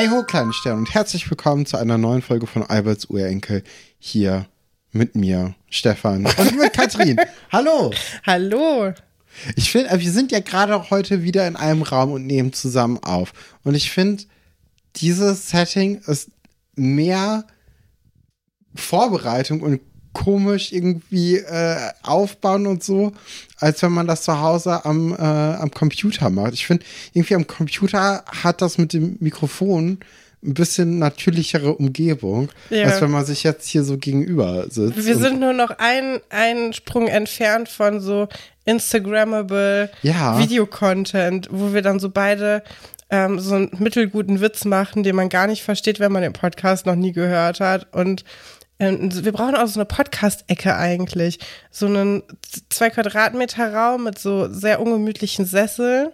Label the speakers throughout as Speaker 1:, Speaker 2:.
Speaker 1: Hey ho, kleine Sterne und herzlich willkommen zu einer neuen Folge von Alberts Urenkel hier mit mir, Stefan und mit Katrin. Hallo.
Speaker 2: Hallo.
Speaker 1: Ich finde, wir sind ja gerade heute wieder in einem Raum und nehmen zusammen auf. Und ich finde, dieses Setting ist mehr Vorbereitung und komisch irgendwie äh, aufbauen und so, als wenn man das zu Hause am, äh, am Computer macht. Ich finde, irgendwie am Computer hat das mit dem Mikrofon ein bisschen natürlichere Umgebung, ja. als wenn man sich jetzt hier so gegenüber sitzt.
Speaker 2: Wir sind nur noch einen Sprung entfernt von so Instagrammable ja. Videocontent, wo wir dann so beide ähm, so einen mittelguten Witz machen, den man gar nicht versteht, wenn man den Podcast noch nie gehört hat und wir brauchen auch so eine Podcast-Ecke eigentlich. So einen zwei Quadratmeter Raum mit so sehr ungemütlichen Sesseln,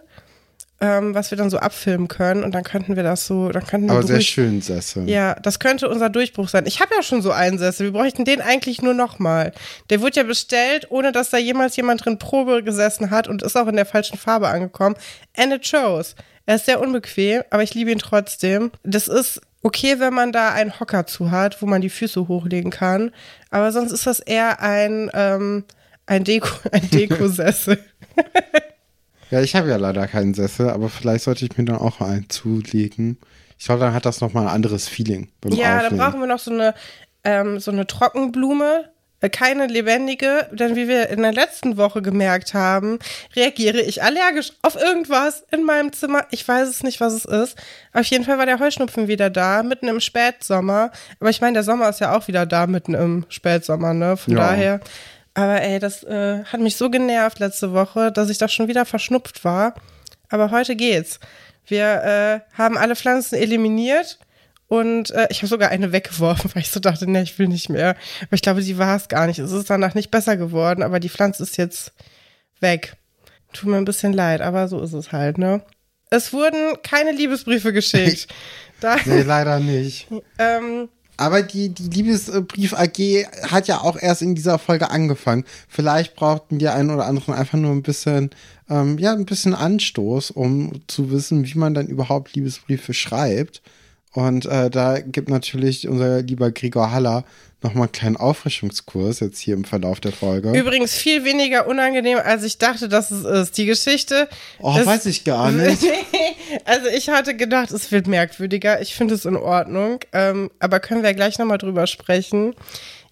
Speaker 2: ähm, was wir dann so abfilmen können. Und dann könnten wir das so, dann könnten wir
Speaker 1: Aber sehr schön Sessel.
Speaker 2: Ja, das könnte unser Durchbruch sein. Ich habe ja schon so einen Sessel. Wir bräuchten den eigentlich nur nochmal. Der wurde ja bestellt, ohne dass da jemals jemand drin Probe gesessen hat und ist auch in der falschen Farbe angekommen. And it shows. Er ist sehr unbequem, aber ich liebe ihn trotzdem. Das ist okay, wenn man da einen Hocker zu hat, wo man die Füße hochlegen kann. Aber sonst ist das eher ein, ähm, ein Deko, ein Dekosessel.
Speaker 1: ja, ich habe ja leider keinen Sessel, aber vielleicht sollte ich mir dann auch einen zulegen. Ich glaube, dann hat das nochmal ein anderes Feeling.
Speaker 2: ja, dann brauchen wir noch so eine, ähm, so eine Trockenblume, keine lebendige, denn wie wir in der letzten Woche gemerkt haben, reagiere ich allergisch auf irgendwas in meinem Zimmer. Ich weiß es nicht, was es ist. Auf jeden Fall war der Heuschnupfen wieder da, mitten im Spätsommer. Aber ich meine, der Sommer ist ja auch wieder da, mitten im Spätsommer, ne? Von ja. daher. Aber ey, das äh, hat mich so genervt letzte Woche, dass ich da schon wieder verschnupft war. Aber heute geht's. Wir äh, haben alle Pflanzen eliminiert und äh, ich habe sogar eine weggeworfen, weil ich so dachte, nee, ich will nicht mehr. Aber ich glaube, die war es gar nicht. Es ist danach nicht besser geworden, aber die Pflanze ist jetzt weg. Tut mir ein bisschen leid, aber so ist es halt, ne? Es wurden keine Liebesbriefe geschickt.
Speaker 1: Da, nee, leider nicht. ähm, aber die, die Liebesbrief AG hat ja auch erst in dieser Folge angefangen. Vielleicht brauchten die einen oder anderen einfach nur ein bisschen, ähm, ja, ein bisschen Anstoß, um zu wissen, wie man dann überhaupt Liebesbriefe schreibt. Und äh, da gibt natürlich unser lieber Gregor Haller nochmal einen kleinen Auffrischungskurs jetzt hier im Verlauf der Folge.
Speaker 2: Übrigens viel weniger unangenehm, als ich dachte, dass es ist. Die Geschichte.
Speaker 1: Oh, weiß ich gar nicht.
Speaker 2: also ich hatte gedacht, es wird merkwürdiger. Ich finde es in Ordnung. Ähm, aber können wir gleich nochmal drüber sprechen.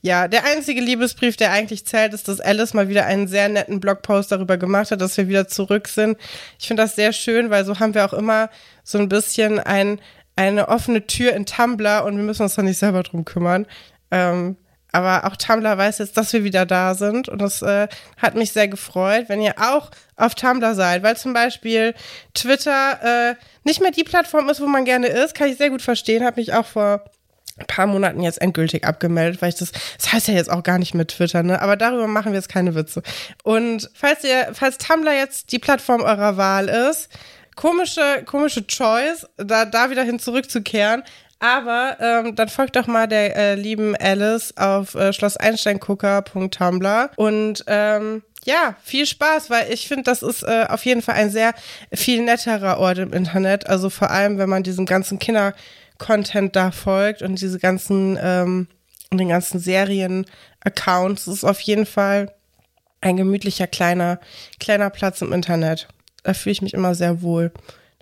Speaker 2: Ja, der einzige Liebesbrief, der eigentlich zählt, ist, dass Alice mal wieder einen sehr netten Blogpost darüber gemacht hat, dass wir wieder zurück sind. Ich finde das sehr schön, weil so haben wir auch immer so ein bisschen ein, eine offene Tür in Tumblr und wir müssen uns da nicht selber drum kümmern. Ähm, aber auch Tumblr weiß jetzt, dass wir wieder da sind und das äh, hat mich sehr gefreut, wenn ihr auch auf Tumblr seid, weil zum Beispiel Twitter äh, nicht mehr die Plattform ist, wo man gerne ist, kann ich sehr gut verstehen, habe mich auch vor ein paar Monaten jetzt endgültig abgemeldet, weil ich das, das heißt ja jetzt auch gar nicht mit Twitter, ne? Aber darüber machen wir jetzt keine Witze. Und falls ihr, falls Tumblr jetzt die Plattform eurer Wahl ist, komische, komische Choice, da, da wieder hin zurückzukehren. Aber ähm, dann folgt doch mal der äh, lieben Alice auf äh, schlosseinsteingucker.tumblr und ähm, ja, viel Spaß, weil ich finde, das ist äh, auf jeden Fall ein sehr viel netterer Ort im Internet. Also vor allem, wenn man diesem ganzen Kinder-Content da folgt und diese ganzen, ähm, den ganzen Serien-Accounts, ist auf jeden Fall ein gemütlicher kleiner, kleiner Platz im Internet da fühle ich mich immer sehr wohl.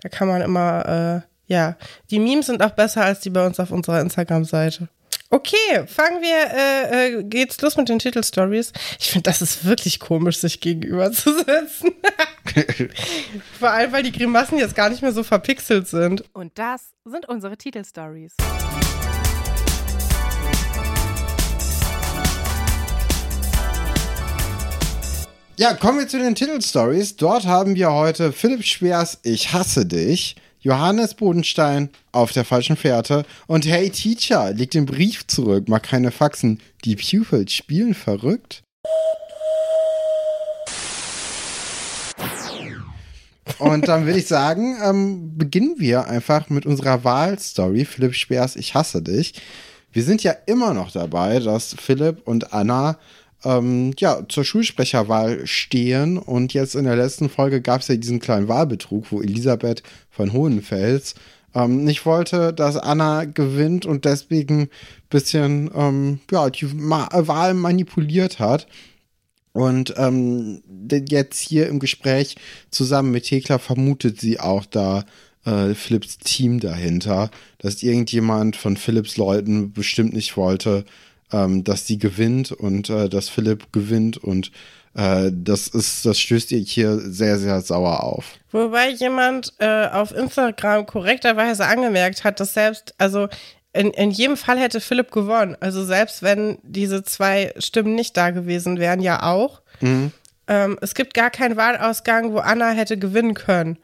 Speaker 2: Da kann man immer, äh, ja, die Memes sind auch besser als die bei uns auf unserer Instagram-Seite. Okay, fangen wir, äh, äh, geht's los mit den Titelstories. Ich finde, das ist wirklich komisch, sich gegenüber zu sitzen. Vor allem, weil die Grimassen jetzt gar nicht mehr so verpixelt sind.
Speaker 3: Und das sind unsere Titelstories.
Speaker 1: Ja, kommen wir zu den Titelstories. Dort haben wir heute Philipp Schwers Ich hasse dich, Johannes Bodenstein auf der falschen Fährte und Hey Teacher legt den Brief zurück, mag keine Faxen. Die Pupils spielen verrückt. Und dann würde ich sagen, ähm, beginnen wir einfach mit unserer Wahlstory. Philipp Speers, ich hasse dich. Wir sind ja immer noch dabei, dass Philipp und Anna ähm, ja, zur Schulsprecherwahl stehen. Und jetzt in der letzten Folge gab es ja diesen kleinen Wahlbetrug, wo Elisabeth von Hohenfels ähm, nicht wollte, dass Anna gewinnt und deswegen ein bisschen ähm, ja, die Ma Wahl manipuliert hat. Und ähm, jetzt hier im Gespräch zusammen mit Thekla vermutet sie auch da äh, Philips Team dahinter, dass irgendjemand von Philips Leuten bestimmt nicht wollte, ähm, dass sie gewinnt und äh, dass Philipp gewinnt und äh, das ist, das stößt ihr hier sehr, sehr sauer auf.
Speaker 2: Wobei jemand äh, auf Instagram korrekterweise angemerkt hat, dass selbst, also in, in jedem Fall hätte Philipp gewonnen. Also selbst wenn diese zwei Stimmen nicht da gewesen wären, ja auch. Mhm. Ähm, es gibt gar keinen Wahlausgang, wo Anna hätte gewinnen können.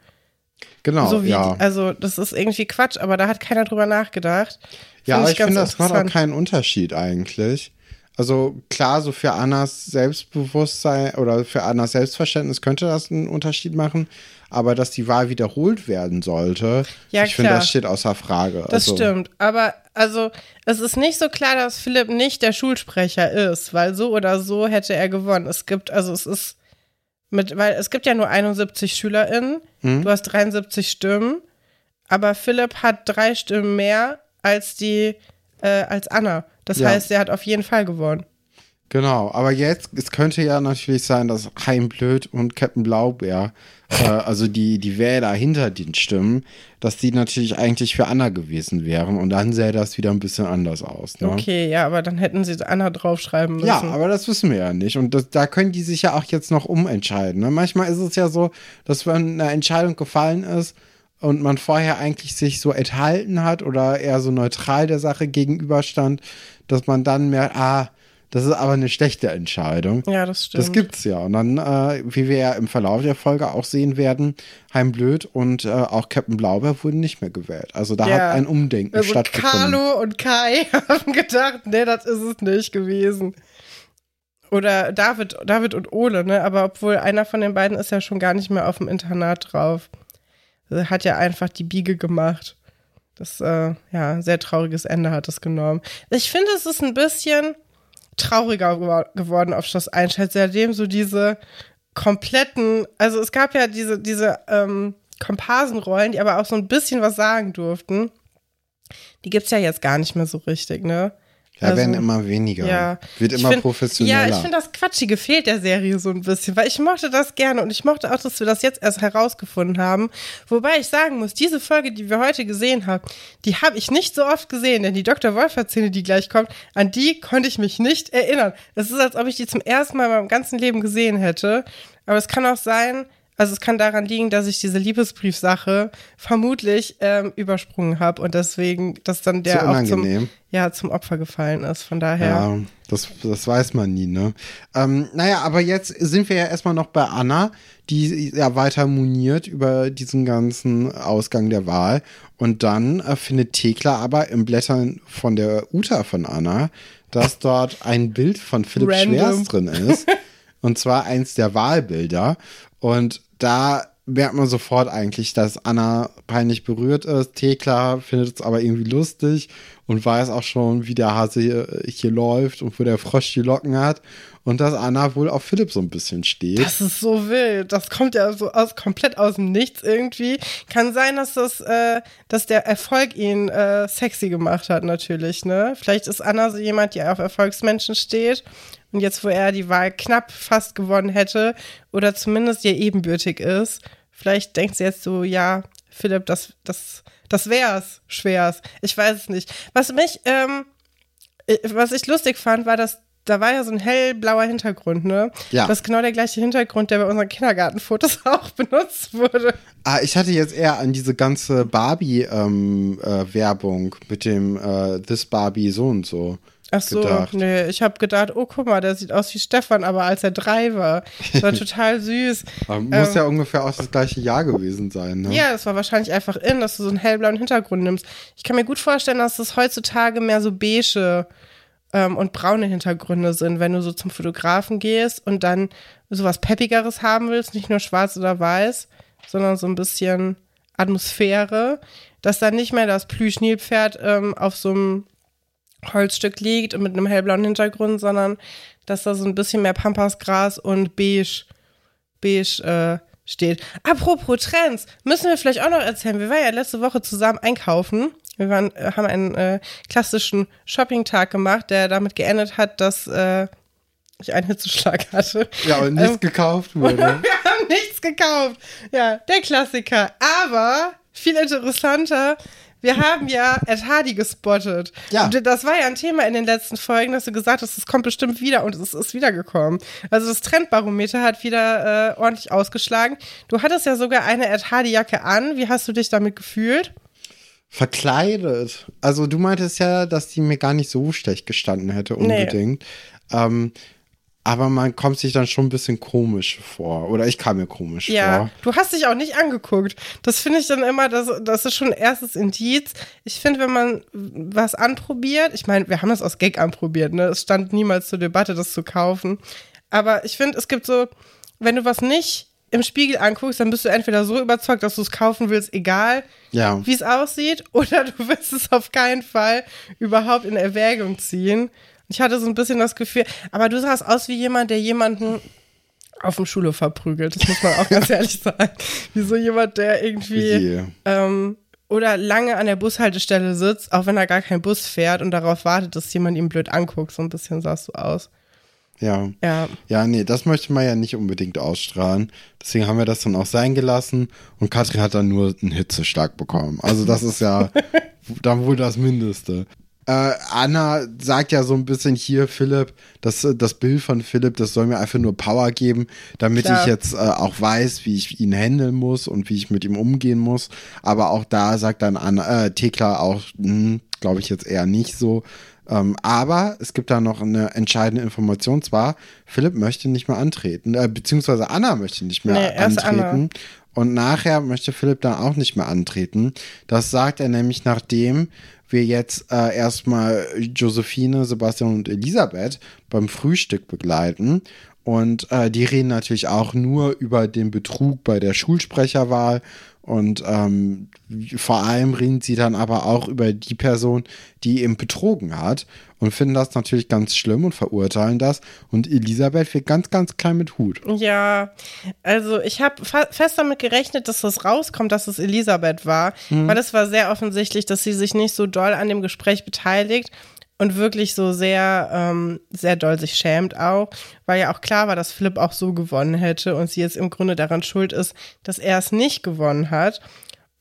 Speaker 1: Genau,
Speaker 2: so
Speaker 1: ja.
Speaker 2: also das ist irgendwie Quatsch, aber da hat keiner drüber nachgedacht.
Speaker 1: Ja, aber ich, ich finde, das macht auch keinen Unterschied eigentlich. Also klar, so für Annas Selbstbewusstsein oder für Annas Selbstverständnis könnte das einen Unterschied machen, aber dass die Wahl wiederholt werden sollte, ja, ich finde, das steht außer Frage.
Speaker 2: Das also. stimmt, aber also es ist nicht so klar, dass Philipp nicht der Schulsprecher ist, weil so oder so hätte er gewonnen. Es gibt, also es ist mit, weil es gibt ja nur 71 SchülerInnen, hm? du hast 73 Stimmen, aber Philipp hat drei Stimmen mehr als die, äh, als Anna. Das ja. heißt, er hat auf jeden Fall gewonnen.
Speaker 1: Genau, aber jetzt, es könnte ja natürlich sein, dass Heimblöd und Captain Blaubeer, äh, also die, die Wähler hinter den Stimmen, dass die natürlich eigentlich für Anna gewesen wären und dann sähe das wieder ein bisschen anders aus. Ne?
Speaker 2: Okay, ja, aber dann hätten sie Anna draufschreiben müssen.
Speaker 1: Ja, aber das wissen wir ja nicht und das, da können die sich ja auch jetzt noch umentscheiden. Ne? Manchmal ist es ja so, dass wenn eine Entscheidung gefallen ist, und man vorher eigentlich sich so enthalten hat oder eher so neutral der Sache gegenüberstand, dass man dann merkt, ah, das ist aber eine schlechte Entscheidung.
Speaker 2: Ja, das stimmt.
Speaker 1: Das gibt's ja. Und dann, äh, wie wir ja im Verlauf der Folge auch sehen werden, Heimblöd und äh, auch Captain Blaubeer wurden nicht mehr gewählt. Also da ja. hat ein Umdenken also stattgefunden.
Speaker 2: Carlo und Kai haben gedacht, nee, das ist es nicht gewesen. Oder David, David und Ole, ne? Aber obwohl einer von den beiden ist ja schon gar nicht mehr auf dem Internat drauf. Hat ja einfach die Biege gemacht. Das, äh, ja, sehr trauriges Ende hat es genommen. Ich finde, es ist ein bisschen trauriger geworden auf Schloss Einstein, seitdem so diese kompletten, also es gab ja diese, diese ähm, Komparsenrollen, die aber auch so ein bisschen was sagen durften. Die gibt es ja jetzt gar nicht mehr so richtig, ne?
Speaker 1: Ja, also, werden immer weniger. Ja. Wird immer find, professioneller.
Speaker 2: Ja, ich finde das Quatschige fehlt der Serie so ein bisschen, weil ich mochte das gerne und ich mochte auch, dass wir das jetzt erst herausgefunden haben. Wobei ich sagen muss, diese Folge, die wir heute gesehen haben, die habe ich nicht so oft gesehen, denn die Dr. Wolfer-Szene, die gleich kommt, an die konnte ich mich nicht erinnern. Es ist, als ob ich die zum ersten Mal in meinem ganzen Leben gesehen hätte. Aber es kann auch sein, also es kann daran liegen, dass ich diese Liebesbriefsache vermutlich ähm, übersprungen habe und deswegen, dass dann der auch zum, ja, zum Opfer gefallen ist. Von daher. Ja,
Speaker 1: das, das weiß man nie, ne? Ähm, naja, aber jetzt sind wir ja erstmal noch bei Anna, die ja weiter moniert über diesen ganzen Ausgang der Wahl. Und dann äh, findet Thekla aber im Blättern von der Uta von Anna, dass dort ein Bild von Philipp Random. Schwers drin ist. und zwar eins der Wahlbilder. Und da merkt man sofort eigentlich, dass Anna peinlich berührt ist. Thekla findet es aber irgendwie lustig und weiß auch schon, wie der Hase hier, hier, läuft und wo der Frosch die Locken hat. Und dass Anna wohl auf Philipp so ein bisschen steht.
Speaker 2: Das ist so wild. Das kommt ja so aus, komplett aus dem Nichts irgendwie. Kann sein, dass das, äh, dass der Erfolg ihn äh, sexy gemacht hat, natürlich, ne? Vielleicht ist Anna so jemand, die auf Erfolgsmenschen steht und jetzt, wo er die Wahl knapp fast gewonnen hätte oder zumindest ihr ebenbürtig ist, vielleicht denkt sie jetzt so, ja, Philipp, das, das, das wär's, schwer's. Ich weiß es nicht. Was mich, ähm, äh, was ich lustig fand, war, dass da war ja so ein hellblauer Hintergrund, ne? Ja. Das ist genau der gleiche Hintergrund, der bei unseren Kindergartenfotos auch benutzt wurde.
Speaker 1: Ah, ich hatte jetzt eher an diese ganze Barbie-Werbung ähm, äh, mit dem äh, This Barbie so und so.
Speaker 2: Ach so, gedacht. nee, ich habe gedacht, oh guck mal, der sieht aus wie Stefan, aber als er drei war. Das war total süß.
Speaker 1: muss ähm, ja ungefähr auch das gleiche Jahr gewesen sein, ne?
Speaker 2: Ja, das war wahrscheinlich einfach in, dass du so einen hellblauen Hintergrund nimmst. Ich kann mir gut vorstellen, dass das heutzutage mehr so beige ähm, und braune Hintergründe sind, wenn du so zum Fotografen gehst und dann sowas Peppigeres haben willst, nicht nur schwarz oder weiß, sondern so ein bisschen Atmosphäre, dass dann nicht mehr das Plüschnilpferd ähm, auf so einem Holzstück liegt und mit einem hellblauen Hintergrund, sondern dass da so ein bisschen mehr Pampasgras und beige, beige äh, steht. Apropos Trends, müssen wir vielleicht auch noch erzählen. Wir waren ja letzte Woche zusammen einkaufen. Wir waren, äh, haben einen äh, klassischen Shopping-Tag gemacht, der damit geendet hat, dass äh, ich einen Hitzeschlag hatte.
Speaker 1: Ja, und nichts ähm, gekauft wurde. wir
Speaker 2: haben nichts gekauft. Ja, der Klassiker. Aber viel interessanter, wir haben ja Ed Hardy gespottet. Ja. Und das war ja ein Thema in den letzten Folgen, dass du gesagt hast, es kommt bestimmt wieder und es ist wiedergekommen. Also das Trendbarometer hat wieder äh, ordentlich ausgeschlagen. Du hattest ja sogar eine Ed Hardy Jacke an. Wie hast du dich damit gefühlt?
Speaker 1: Verkleidet. Also du meintest ja, dass die mir gar nicht so schlecht gestanden hätte unbedingt. Nee. Ähm, aber man kommt sich dann schon ein bisschen komisch vor. Oder ich kam mir komisch
Speaker 2: ja,
Speaker 1: vor. Ja,
Speaker 2: du hast dich auch nicht angeguckt. Das finde ich dann immer, das, das ist schon ein erstes Indiz. Ich finde, wenn man was anprobiert, ich meine, wir haben das aus Gag anprobiert, ne? Es stand niemals zur Debatte, das zu kaufen. Aber ich finde, es gibt so, wenn du was nicht im Spiegel anguckst, dann bist du entweder so überzeugt, dass du es kaufen willst, egal ja. wie es aussieht, oder du willst es auf keinen Fall überhaupt in Erwägung ziehen. Ich hatte so ein bisschen das Gefühl, aber du sahst aus wie jemand, der jemanden auf dem Schulhof verprügelt. Das muss man auch ganz ehrlich sagen. Wie so jemand, der irgendwie ähm, oder lange an der Bushaltestelle sitzt, auch wenn er gar kein Bus fährt und darauf wartet, dass jemand ihn blöd anguckt. So ein bisschen sahst du aus.
Speaker 1: Ja.
Speaker 2: Ja.
Speaker 1: Ja, nee, das möchte man ja nicht unbedingt ausstrahlen. Deswegen haben wir das dann auch sein gelassen und Katrin hat dann nur einen Hitzestark bekommen. Also das ist ja dann wohl das Mindeste. Äh, Anna sagt ja so ein bisschen hier, Philipp, das, das Bild von Philipp, das soll mir einfach nur Power geben, damit Klar. ich jetzt äh, auch weiß, wie ich ihn handeln muss und wie ich mit ihm umgehen muss. Aber auch da sagt dann Anna, äh, Thekla auch, hm, glaube ich jetzt eher nicht so. Ähm, aber es gibt da noch eine entscheidende Information, zwar Philipp möchte nicht mehr antreten, äh, beziehungsweise Anna möchte nicht mehr nee, antreten. Und nachher möchte Philipp dann auch nicht mehr antreten. Das sagt er nämlich nachdem wir jetzt äh, erstmal Josephine, Sebastian und Elisabeth beim Frühstück begleiten. Und äh, die reden natürlich auch nur über den Betrug bei der Schulsprecherwahl und ähm, vor allem reden sie dann aber auch über die Person, die ihn betrogen hat und finden das natürlich ganz schlimm und verurteilen das. Und Elisabeth wird ganz, ganz klein mit Hut.
Speaker 2: Ja, also ich habe fest damit gerechnet, dass das rauskommt, dass es Elisabeth war, mhm. weil es war sehr offensichtlich, dass sie sich nicht so doll an dem Gespräch beteiligt und wirklich so sehr, ähm, sehr doll sich schämt auch, weil ja auch klar war, dass Philipp auch so gewonnen hätte und sie jetzt im Grunde daran schuld ist, dass er es nicht gewonnen hat.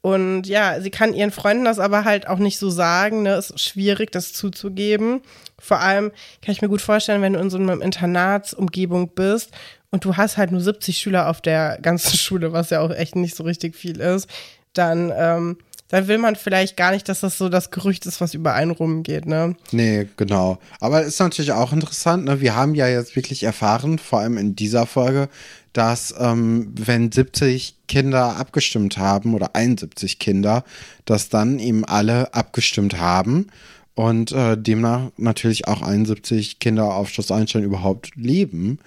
Speaker 2: Und ja, sie kann ihren Freunden das aber halt auch nicht so sagen. Ne? Es ist schwierig, das zuzugeben. Vor allem kann ich mir gut vorstellen, wenn du in so einer Internatsumgebung bist und du hast halt nur 70 Schüler auf der ganzen Schule, was ja auch echt nicht so richtig viel ist, dann ähm, dann will man vielleicht gar nicht, dass das so das Gerücht ist, was über einen rumgeht, ne?
Speaker 1: Nee, genau. Aber ist natürlich auch interessant, ne? Wir haben ja jetzt wirklich erfahren, vor allem in dieser Folge, dass ähm, wenn 70 Kinder abgestimmt haben oder 71 Kinder, dass dann eben alle abgestimmt haben und äh, demnach natürlich auch 71 Kinder auf Schloss Einstein überhaupt leben.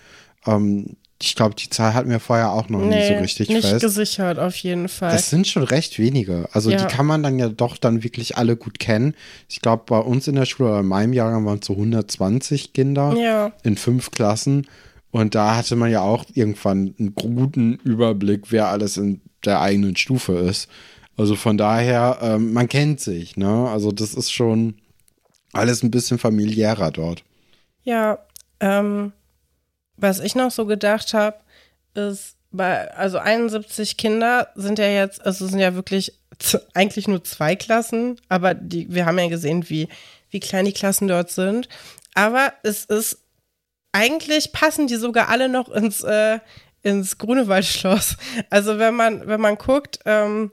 Speaker 1: Ähm, ich glaube, die Zahl hatten wir vorher auch noch nee, nie so richtig
Speaker 2: nicht
Speaker 1: fest.
Speaker 2: Nicht gesichert, auf jeden Fall.
Speaker 1: Das sind schon recht wenige. Also ja. die kann man dann ja doch dann wirklich alle gut kennen. Ich glaube, bei uns in der Schule oder in meinem Jahrgang waren es so 120 Kinder
Speaker 2: ja.
Speaker 1: in fünf Klassen. Und da hatte man ja auch irgendwann einen guten Überblick, wer alles in der eigenen Stufe ist. Also von daher, ähm, man kennt sich, ne? Also das ist schon alles ein bisschen familiärer dort.
Speaker 2: Ja, ähm, was ich noch so gedacht habe, ist, bei, also 71 Kinder sind ja jetzt, also sind ja wirklich eigentlich nur zwei Klassen, aber die, wir haben ja gesehen, wie, wie klein die Klassen dort sind. Aber es ist, eigentlich passen die sogar alle noch ins, äh, ins Grunewaldschloss. Also wenn man, wenn man guckt, ähm,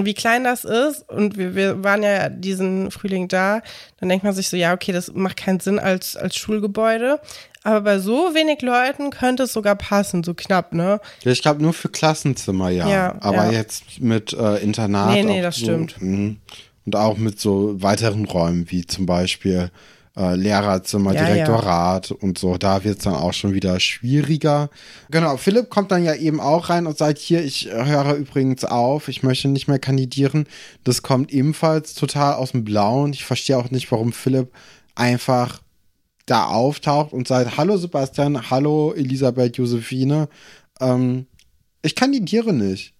Speaker 2: wie klein das ist und wir, wir waren ja diesen Frühling da, dann denkt man sich so, ja, okay, das macht keinen Sinn als, als Schulgebäude. Aber bei so wenig Leuten könnte es sogar passen, so knapp, ne?
Speaker 1: Ja, ich glaube nur für Klassenzimmer, ja. ja Aber ja. jetzt mit äh, Internat.
Speaker 2: Nee, nee, das
Speaker 1: so,
Speaker 2: stimmt.
Speaker 1: Mh. Und auch mit so weiteren Räumen, wie zum Beispiel äh, Lehrerzimmer, ja, Direktorat ja. und so. Da wird es dann auch schon wieder schwieriger. Genau, Philipp kommt dann ja eben auch rein und sagt, hier, ich höre übrigens auf, ich möchte nicht mehr kandidieren. Das kommt ebenfalls total aus dem Blauen. Ich verstehe auch nicht, warum Philipp einfach da auftaucht und sagt, hallo Sebastian, hallo Elisabeth Josephine. Ähm, Ich kandidiere nicht.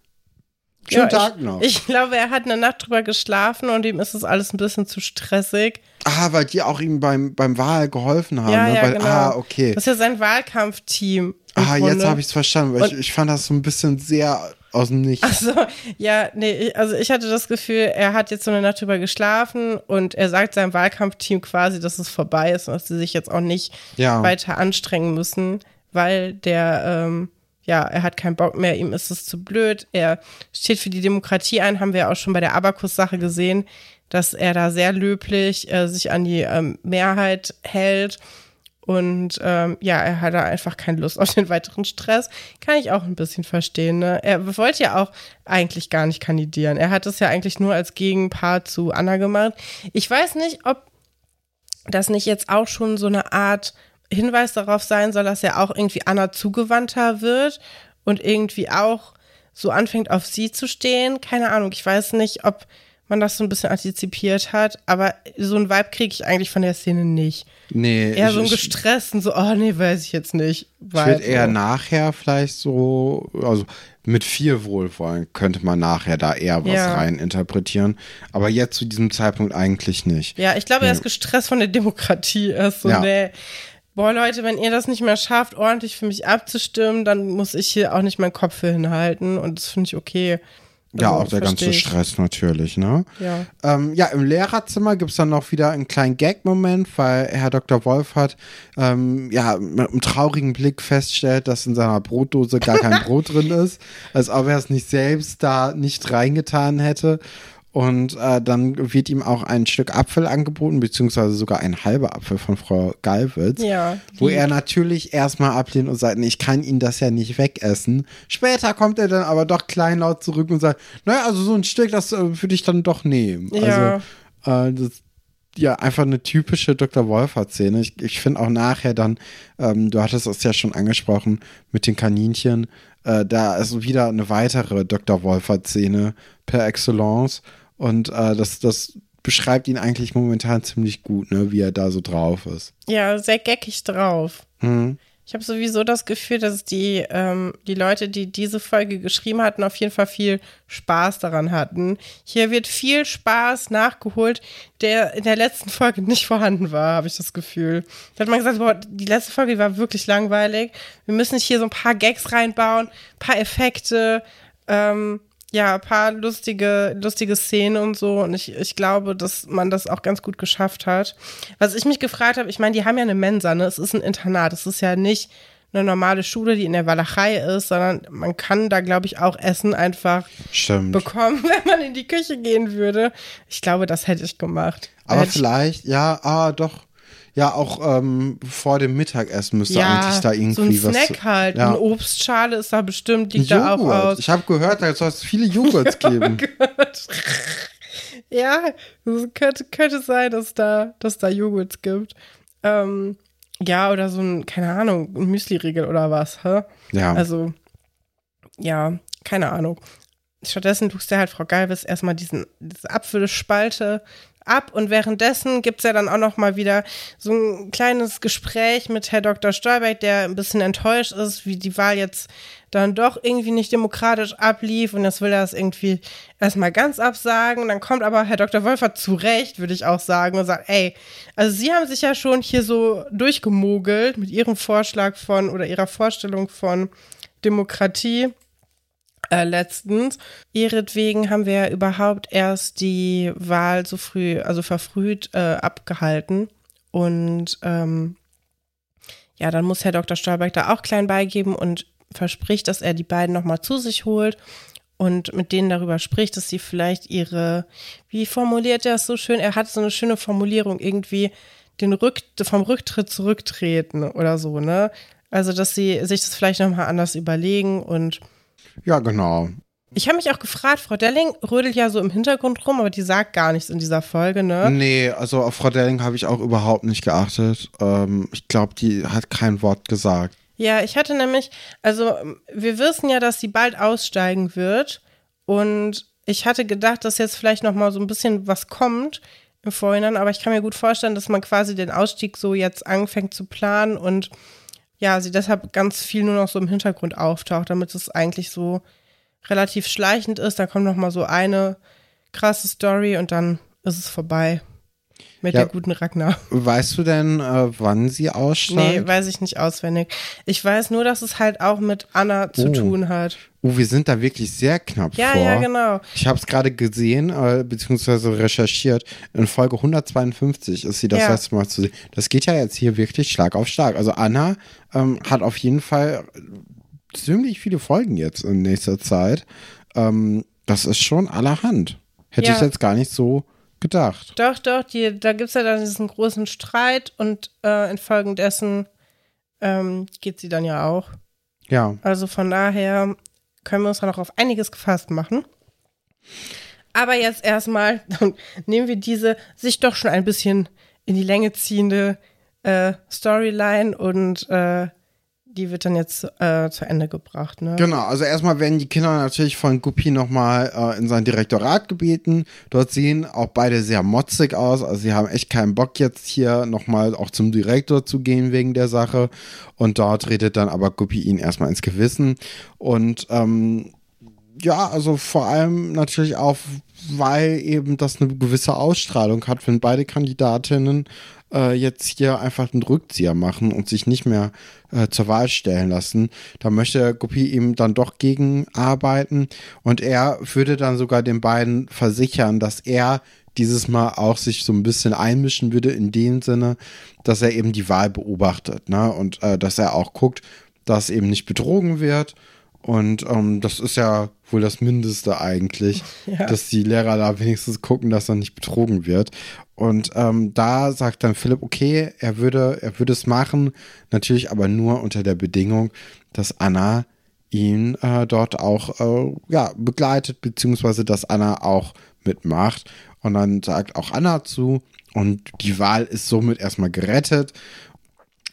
Speaker 1: Schönen ja, Tag
Speaker 2: ich,
Speaker 1: noch.
Speaker 2: Ich glaube, er hat eine Nacht drüber geschlafen und ihm ist das alles ein bisschen zu stressig.
Speaker 1: Ah, weil die auch ihm beim, beim Wahl geholfen haben.
Speaker 2: Ja,
Speaker 1: ne?
Speaker 2: ja,
Speaker 1: weil,
Speaker 2: genau.
Speaker 1: Ah, okay.
Speaker 2: Das ist ja sein Wahlkampfteam.
Speaker 1: Ah, jetzt habe ich es verstanden, weil ich, ich fand das so ein bisschen sehr aus dem Nichts.
Speaker 2: Achso, ja, nee, ich, also ich hatte das Gefühl, er hat jetzt so eine Nacht drüber geschlafen und er sagt seinem Wahlkampfteam quasi, dass es vorbei ist und dass sie sich jetzt auch nicht
Speaker 1: Ja.
Speaker 2: weiter anstrengen müssen, weil der, ähm, ja, er hat keinen Bock mehr, ihm ist es zu blöd. Er steht für die Demokratie ein, haben wir auch schon bei der Abakus-Sache gesehen, dass er da sehr löblich äh, sich an die ähm, Mehrheit hält. Und ähm, ja, er hat da einfach keine Lust auf den weiteren Stress. Kann ich auch ein bisschen verstehen. Ne? Er wollte ja auch eigentlich gar nicht kandidieren. Er hat es ja eigentlich nur als Gegenpart zu Anna gemacht. Ich weiß nicht, ob das nicht jetzt auch schon so eine Art Hinweis darauf sein soll, dass er auch irgendwie Anna zugewandter wird und irgendwie auch so anfängt auf sie zu stehen. Keine Ahnung, ich weiß nicht, ob man das so ein bisschen antizipiert hat, aber so ein Vibe kriege ich eigentlich von der Szene nicht.
Speaker 1: Nee,
Speaker 2: Eher
Speaker 1: ich,
Speaker 2: so ein gestresst und so, oh nee, weiß ich jetzt nicht.
Speaker 1: ich würde eher nachher vielleicht so, also mit viel Wohlwollen könnte man nachher da eher was
Speaker 2: Ja.
Speaker 1: rein interpretieren. Aber jetzt zu diesem Zeitpunkt eigentlich nicht.
Speaker 2: Ja, ich glaube, er ist gestresst von der Demokratie. Er ist so,
Speaker 1: Ja.
Speaker 2: nee. Boah, Leute, wenn ihr das nicht mehr schafft, ordentlich für mich abzustimmen, dann muss ich hier auch nicht meinen Kopf für hinhalten. Und das finde ich okay.
Speaker 1: Ja,
Speaker 2: Also,
Speaker 1: auch der ganze
Speaker 2: ich.
Speaker 1: Stress natürlich, ne?
Speaker 2: Ja.
Speaker 1: Ähm, ja, im Lehrerzimmer gibt es dann noch wieder einen kleinen Gag-Moment, weil Herr Dr. Wolf hat ähm, ja, mit einem traurigen Blick feststellt, dass in seiner Brotdose gar kein Brot drin ist, als ob er es nicht selbst da nicht reingetan hätte. Und äh, dann wird ihm auch ein Stück Apfel angeboten, beziehungsweise sogar ein halber Apfel von Frau Galwitz.
Speaker 2: Ja,
Speaker 1: Wo er natürlich erstmal ablehnt und sagt, ich kann ihn das ja nicht wegessen. Später kommt er dann aber doch kleinlaut zurück und sagt, naja, also so ein Stück, das äh, würde ich dann doch nehmen.
Speaker 2: Ja.
Speaker 1: Also, äh, das ja, einfach eine typische Dr. Wolfer-Szene. Ich, ich finde auch nachher dann, ähm, du hattest es ja schon angesprochen mit den Kaninchen, äh, da ist wieder eine weitere Dr. Wolfer-Szene per Excellence. Und äh, das, das beschreibt ihn eigentlich momentan ziemlich gut, ne, wie er da so drauf ist.
Speaker 2: Ja, sehr geckig drauf.
Speaker 1: Hm.
Speaker 2: Ich habe sowieso das Gefühl, dass die, ähm, die Leute, die diese Folge geschrieben hatten, auf jeden Fall viel Spaß daran hatten. Hier wird viel Spaß nachgeholt, der in der letzten Folge nicht vorhanden war, habe ich das Gefühl. Da hat man gesagt, boah, die letzte Folge war wirklich langweilig. Wir müssen hier so ein paar Gags reinbauen, ein paar Effekte, ähm, ja, ein paar lustige, lustige Szenen und so. Und ich, ich glaube, dass man das auch ganz gut geschafft hat. Was ich mich gefragt habe, ich meine, die haben ja eine Mensa, ne? Es ist ein Internat. Es ist ja nicht eine normale Schule, die in der Walachei ist, sondern man kann da, glaube ich, auch Essen einfach
Speaker 1: Stimmt.
Speaker 2: bekommen, wenn man in die Küche gehen würde. Ich glaube, das hätte ich gemacht.
Speaker 1: Aber
Speaker 2: ich-
Speaker 1: vielleicht, ja, ah, doch. Ja, auch ähm, vor dem Mittagessen müsste eigentlich da irgendwie
Speaker 2: so ein
Speaker 1: was.
Speaker 2: Snack halt.
Speaker 1: Ja.
Speaker 2: Eine Obstschale ist da bestimmt, liegt da auch
Speaker 1: Joghurt.
Speaker 2: aus.
Speaker 1: Ich habe gehört, da soll es viele Joghurts geben.
Speaker 2: Ja, es könnte, könnte sein, dass da, dass da Joghurts gibt. Ähm, ja, oder so ein, keine Ahnung, ein Müsli-Riegel oder was, hä?
Speaker 1: Ja.
Speaker 2: Also, ja, keine Ahnung. Stattdessen tust du halt Frau Galvis erstmal diesen, diese Apfelspalte ab und währenddessen gibt's ja dann auch noch mal wieder so ein kleines Gespräch mit Herr Dr. Stolberg, der ein bisschen enttäuscht ist, wie die Wahl jetzt dann doch irgendwie nicht demokratisch ablief und jetzt will er das irgendwie erstmal ganz absagen. Und dann kommt aber Herr Dr. Wolfer zurecht, würde ich auch sagen, und sagt, ey, also Sie haben sich ja schon hier so durchgemogelt mit Ihrem Vorschlag von oder Ihrer Vorstellung von Demokratie äh, letztens. Ihretwegen haben wir ja überhaupt erst die Wahl so früh, also verfrüht äh, abgehalten. Und ähm, ja, dann muss Herr Dr. Stolberg da auch klein beigeben und verspricht, dass er die beiden nochmal zu sich holt und mit denen darüber spricht, dass sie vielleicht ihre, wie formuliert er es so schön? Er hat so eine schöne Formulierung, irgendwie den Rück, vom Rücktritt zurücktreten oder so, ne? Also, dass sie sich das vielleicht nochmal anders überlegen und
Speaker 1: ja, genau.
Speaker 2: ich habe mich auch gefragt, Frau Delling rödelt ja so im Hintergrund rum, aber die sagt gar nichts in dieser Folge, ne?
Speaker 1: Nee, also auf Frau Delling habe ich auch überhaupt nicht geachtet. Ähm, ich glaube, die hat kein Wort gesagt.
Speaker 2: Ja, ich hatte nämlich, also wir wissen ja, dass sie bald aussteigen wird und ich hatte gedacht, dass jetzt vielleicht noch mal so ein bisschen was kommt im Vorhinein, aber ich kann mir gut vorstellen, dass man quasi den Ausstieg so jetzt anfängt zu planen und ja, sie deshalb ganz viel nur noch so im Hintergrund auftaucht, damit es eigentlich so relativ schleichend ist. Da kommt noch mal so eine krasse Story und dann ist es vorbei mit ja. der guten Ragnar.
Speaker 1: Weißt du denn, äh, wann sie aussteigt?
Speaker 2: Nee, weiß ich nicht auswendig. Ich weiß nur, dass es halt auch mit Anna zu oh. tun hat.
Speaker 1: Oh, wir sind da wirklich sehr knapp
Speaker 2: ja,
Speaker 1: vor.
Speaker 2: Ja, ja, genau.
Speaker 1: Ich habe es gerade gesehen, äh, beziehungsweise recherchiert. In Folge 152 ist sie das ja. letzte Mal zu sehen. Das geht ja jetzt hier wirklich Schlag auf Schlag. Also Anna ähm, hat auf jeden Fall ziemlich viele Folgen jetzt in nächster Zeit. Ähm, das ist schon allerhand. Hätte ich jetzt gar nicht so gedacht.
Speaker 2: Doch, doch, die, da gibt es ja dann diesen großen Streit und äh, infolgedessen ähm, geht sie dann ja auch.
Speaker 1: Ja.
Speaker 2: Also von daher können wir uns dann auch auf einiges gefasst machen. Aber jetzt erstmal nehmen wir diese sich doch schon ein bisschen in die Länge ziehende äh, Storyline und äh, die wird dann jetzt äh, zu Ende gebracht. Ne?
Speaker 1: Genau, also erstmal werden die Kinder natürlich von Guppy nochmal äh, in sein Direktorat gebeten. Dort sehen auch beide sehr motzig aus. Also sie haben echt keinen Bock jetzt hier nochmal auch zum Direktor zu gehen wegen der Sache. Und dort redet dann aber Guppy ihn erstmal ins Gewissen. Und ähm, ja, also vor allem natürlich auch, weil eben das eine gewisse Ausstrahlung hat, wenn beide Kandidatinnen äh, jetzt hier einfach einen Rückzieher machen und sich nicht mehr äh, zur Wahl stellen lassen. Da möchte Guppy ihm dann doch gegenarbeiten und er würde dann sogar den beiden versichern, dass er dieses Mal auch sich so ein bisschen einmischen würde in dem Sinne, dass er eben die Wahl beobachtet, ne? Und äh, dass er auch guckt, dass eben nicht betrogen wird. Und ähm, das ist ja wohl das Mindeste eigentlich, ja. dass die Lehrer da wenigstens gucken, dass er nicht betrogen wird. Und ähm, da sagt dann Philipp, okay, er würde, er würde es machen, natürlich aber nur unter der Bedingung, dass Anna ihn äh, dort auch äh, ja, begleitet, beziehungsweise dass Anna auch mitmacht. Und dann sagt auch Anna zu und die Wahl ist somit erstmal gerettet.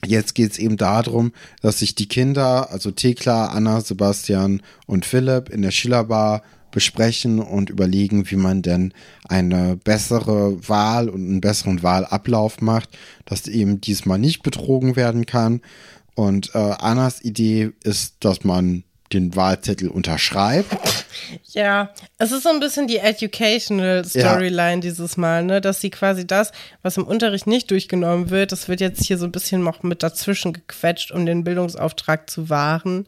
Speaker 1: Jetzt geht es eben darum, dass sich die Kinder, also Thekla, Anna, Sebastian und Philipp in der Schillerbar besprechen und überlegen, wie man denn eine bessere Wahl und einen besseren Wahlablauf macht, dass eben diesmal nicht betrogen werden kann. Und äh, Annas Idee ist, dass man den Wahlzettel unterschreibt.
Speaker 2: Ja, es ist so ein bisschen die Educational Storyline ja. dieses Mal, ne? dass sie quasi das, was im Unterricht nicht durchgenommen wird, das wird jetzt hier so ein bisschen noch mit dazwischen gequetscht, um den Bildungsauftrag zu wahren.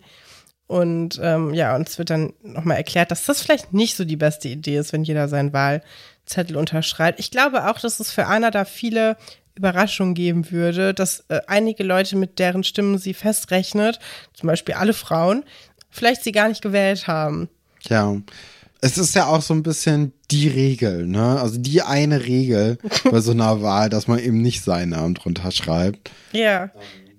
Speaker 2: Und ähm, ja, uns wird dann nochmal erklärt, dass das vielleicht nicht so die beste Idee ist, wenn jeder seinen Wahlzettel unterschreibt. Ich glaube auch, dass es für Anna da viele Überraschungen geben würde, dass äh, einige Leute, mit deren Stimmen sie festrechnet, zum Beispiel alle Frauen, vielleicht sie gar nicht gewählt haben.
Speaker 1: Ja. Es ist ja auch so ein bisschen die Regel, ne? Also die eine Regel bei so einer Wahl, dass man eben nicht seinen Namen drunter schreibt.
Speaker 2: Ja.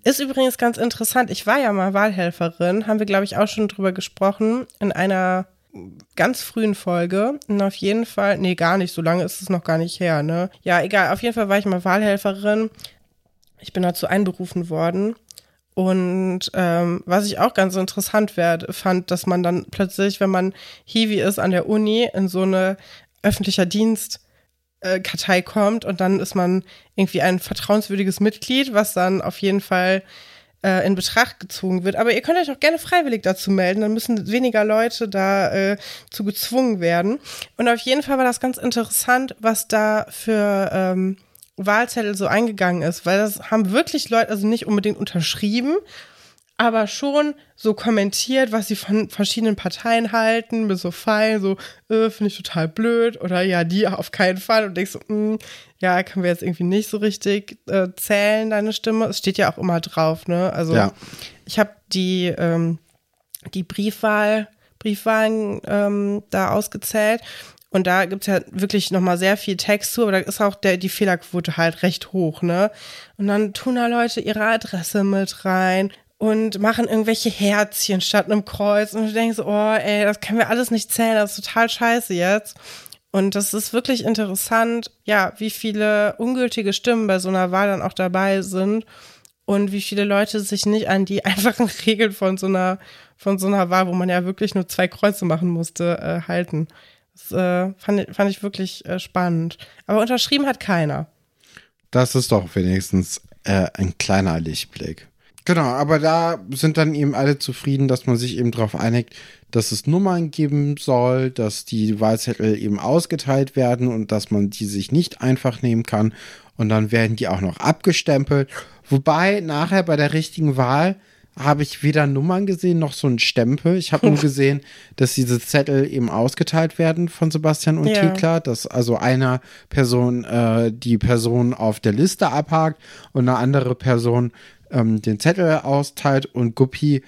Speaker 2: Ist übrigens ganz interessant. Ich war ja mal Wahlhelferin, haben wir, glaube ich, auch schon drüber gesprochen in einer ganz frühen Folge. Und auf jeden Fall, nee, gar nicht, so lange ist es noch gar nicht her, ne? Ja, egal, auf jeden Fall war ich mal Wahlhelferin. Ich bin dazu einberufen worden. Und ähm, was ich auch ganz interessant werd, fand, dass man dann plötzlich, wenn man Hiwi ist an der Uni, in so eine öffentlicher Dienst äh, Kartei kommt und dann ist man irgendwie ein vertrauenswürdiges Mitglied, was dann auf jeden Fall äh, in Betracht gezogen wird. Aber ihr könnt euch auch gerne freiwillig dazu melden, dann müssen weniger Leute da äh, zu gezwungen werden. Und auf jeden Fall war das ganz interessant, was da für ähm, Wahlzettel so eingegangen ist, weil das haben wirklich Leute, also nicht unbedingt unterschrieben, aber schon so kommentiert, was sie von verschiedenen Parteien halten, mit so Pfeilen, so, äh, finde ich total blöd oder ja, die auf keinen Fall und denkst so, mh, hm, ja, können wir jetzt irgendwie nicht so richtig äh, zählen, deine Stimme. Es steht ja auch immer drauf, ne? Also ja. ich habe die, ähm, die Briefwahl, Briefwahlen ähm, da ausgezählt und da gibt's ja wirklich nochmal sehr viel Text zu, aber da ist auch der, die Fehlerquote halt recht hoch, ne? Und dann tun da Leute ihre Adresse mit rein und machen irgendwelche Herzchen statt einem Kreuz. Und du denkst, oh, ey, das können wir alles nicht zählen, das ist total scheiße jetzt. Und das ist wirklich interessant, ja, wie viele ungültige Stimmen bei so einer Wahl dann auch dabei sind und wie viele Leute sich nicht an die einfachen Regeln von so einer, von so einer Wahl, wo man ja wirklich nur zwei Kreuze machen musste, äh, halten. Das äh, fand, fand ich wirklich äh, spannend. Aber unterschrieben hat keiner.
Speaker 1: Das ist doch wenigstens äh, ein kleiner Lichtblick. Genau, aber da sind dann eben alle zufrieden, dass man sich eben darauf einigt, dass es Nummern geben soll, dass die Wahlzettel eben ausgeteilt werden und dass man die sich nicht einfach nehmen kann. Und dann werden die auch noch abgestempelt. Wobei nachher bei der richtigen Wahl habe ich weder Nummern gesehen noch so einen Stempel. Ich habe nur gesehen, dass diese Zettel eben ausgeteilt werden von Sebastian und ja. Thekla, dass also einer Person äh, die Person auf der Liste abhakt und eine andere Person ähm, den Zettel austeilt und Guppi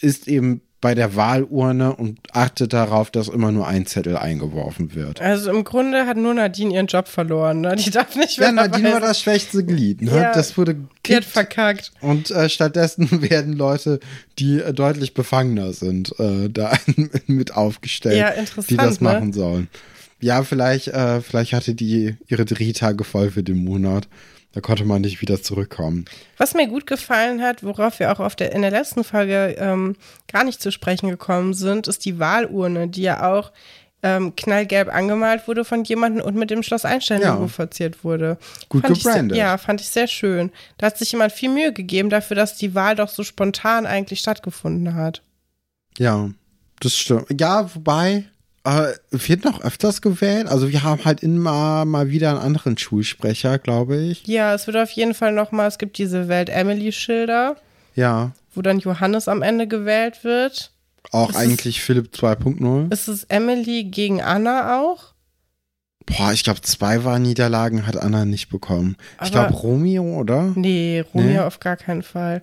Speaker 1: ist eben bei der Wahlurne und achtet darauf, dass immer nur ein Zettel eingeworfen wird.
Speaker 2: Also im Grunde hat nur Nadine ihren Job verloren. Ne? Die darf nicht
Speaker 1: mehr. Ja, Nadine war das schwächste Glied. Ne? Ja, das wurde
Speaker 2: gekippt. verkackt.
Speaker 1: Und äh, stattdessen werden Leute, die äh, deutlich befangener sind, äh, da mit aufgestellt,
Speaker 2: ja,
Speaker 1: die das machen ne? sollen. Ja, vielleicht, äh, vielleicht hatte die ihre Drehtage voll für den Monat. Da konnte man nicht wieder zurückkommen.
Speaker 2: Was mir gut gefallen hat, worauf wir auch auf der, in der letzten Folge ähm, gar nicht zu sprechen gekommen sind, ist die Wahlurne, die ja auch ähm, knallgelb angemalt wurde von jemandem und mit dem Schloss Einstein-Logo ja. verziert wurde.
Speaker 1: Gut
Speaker 2: fand
Speaker 1: gebrandet.
Speaker 2: Ich, ja, fand ich sehr schön. Da hat sich jemand viel Mühe gegeben dafür, dass die Wahl doch so spontan eigentlich stattgefunden hat.
Speaker 1: Ja, das stimmt. Ja, wobei, äh, wird noch öfters gewählt. Also wir haben halt immer mal wieder einen anderen Schulsprecher, glaube ich.
Speaker 2: Ja, es wird auf jeden Fall noch mal, es gibt diese Welt-Emily-Schilder.
Speaker 1: Ja.
Speaker 2: Wo dann Johannes am Ende gewählt wird.
Speaker 1: Auch ist eigentlich es, Philipp 2.0.
Speaker 2: Ist es Emily gegen Anna auch?
Speaker 1: Boah, ich glaube, zwei Wahlniederlagen hat Anna nicht bekommen. Aber ich glaube, Romeo, oder?
Speaker 2: Nee, Romeo nee? auf gar keinen Fall.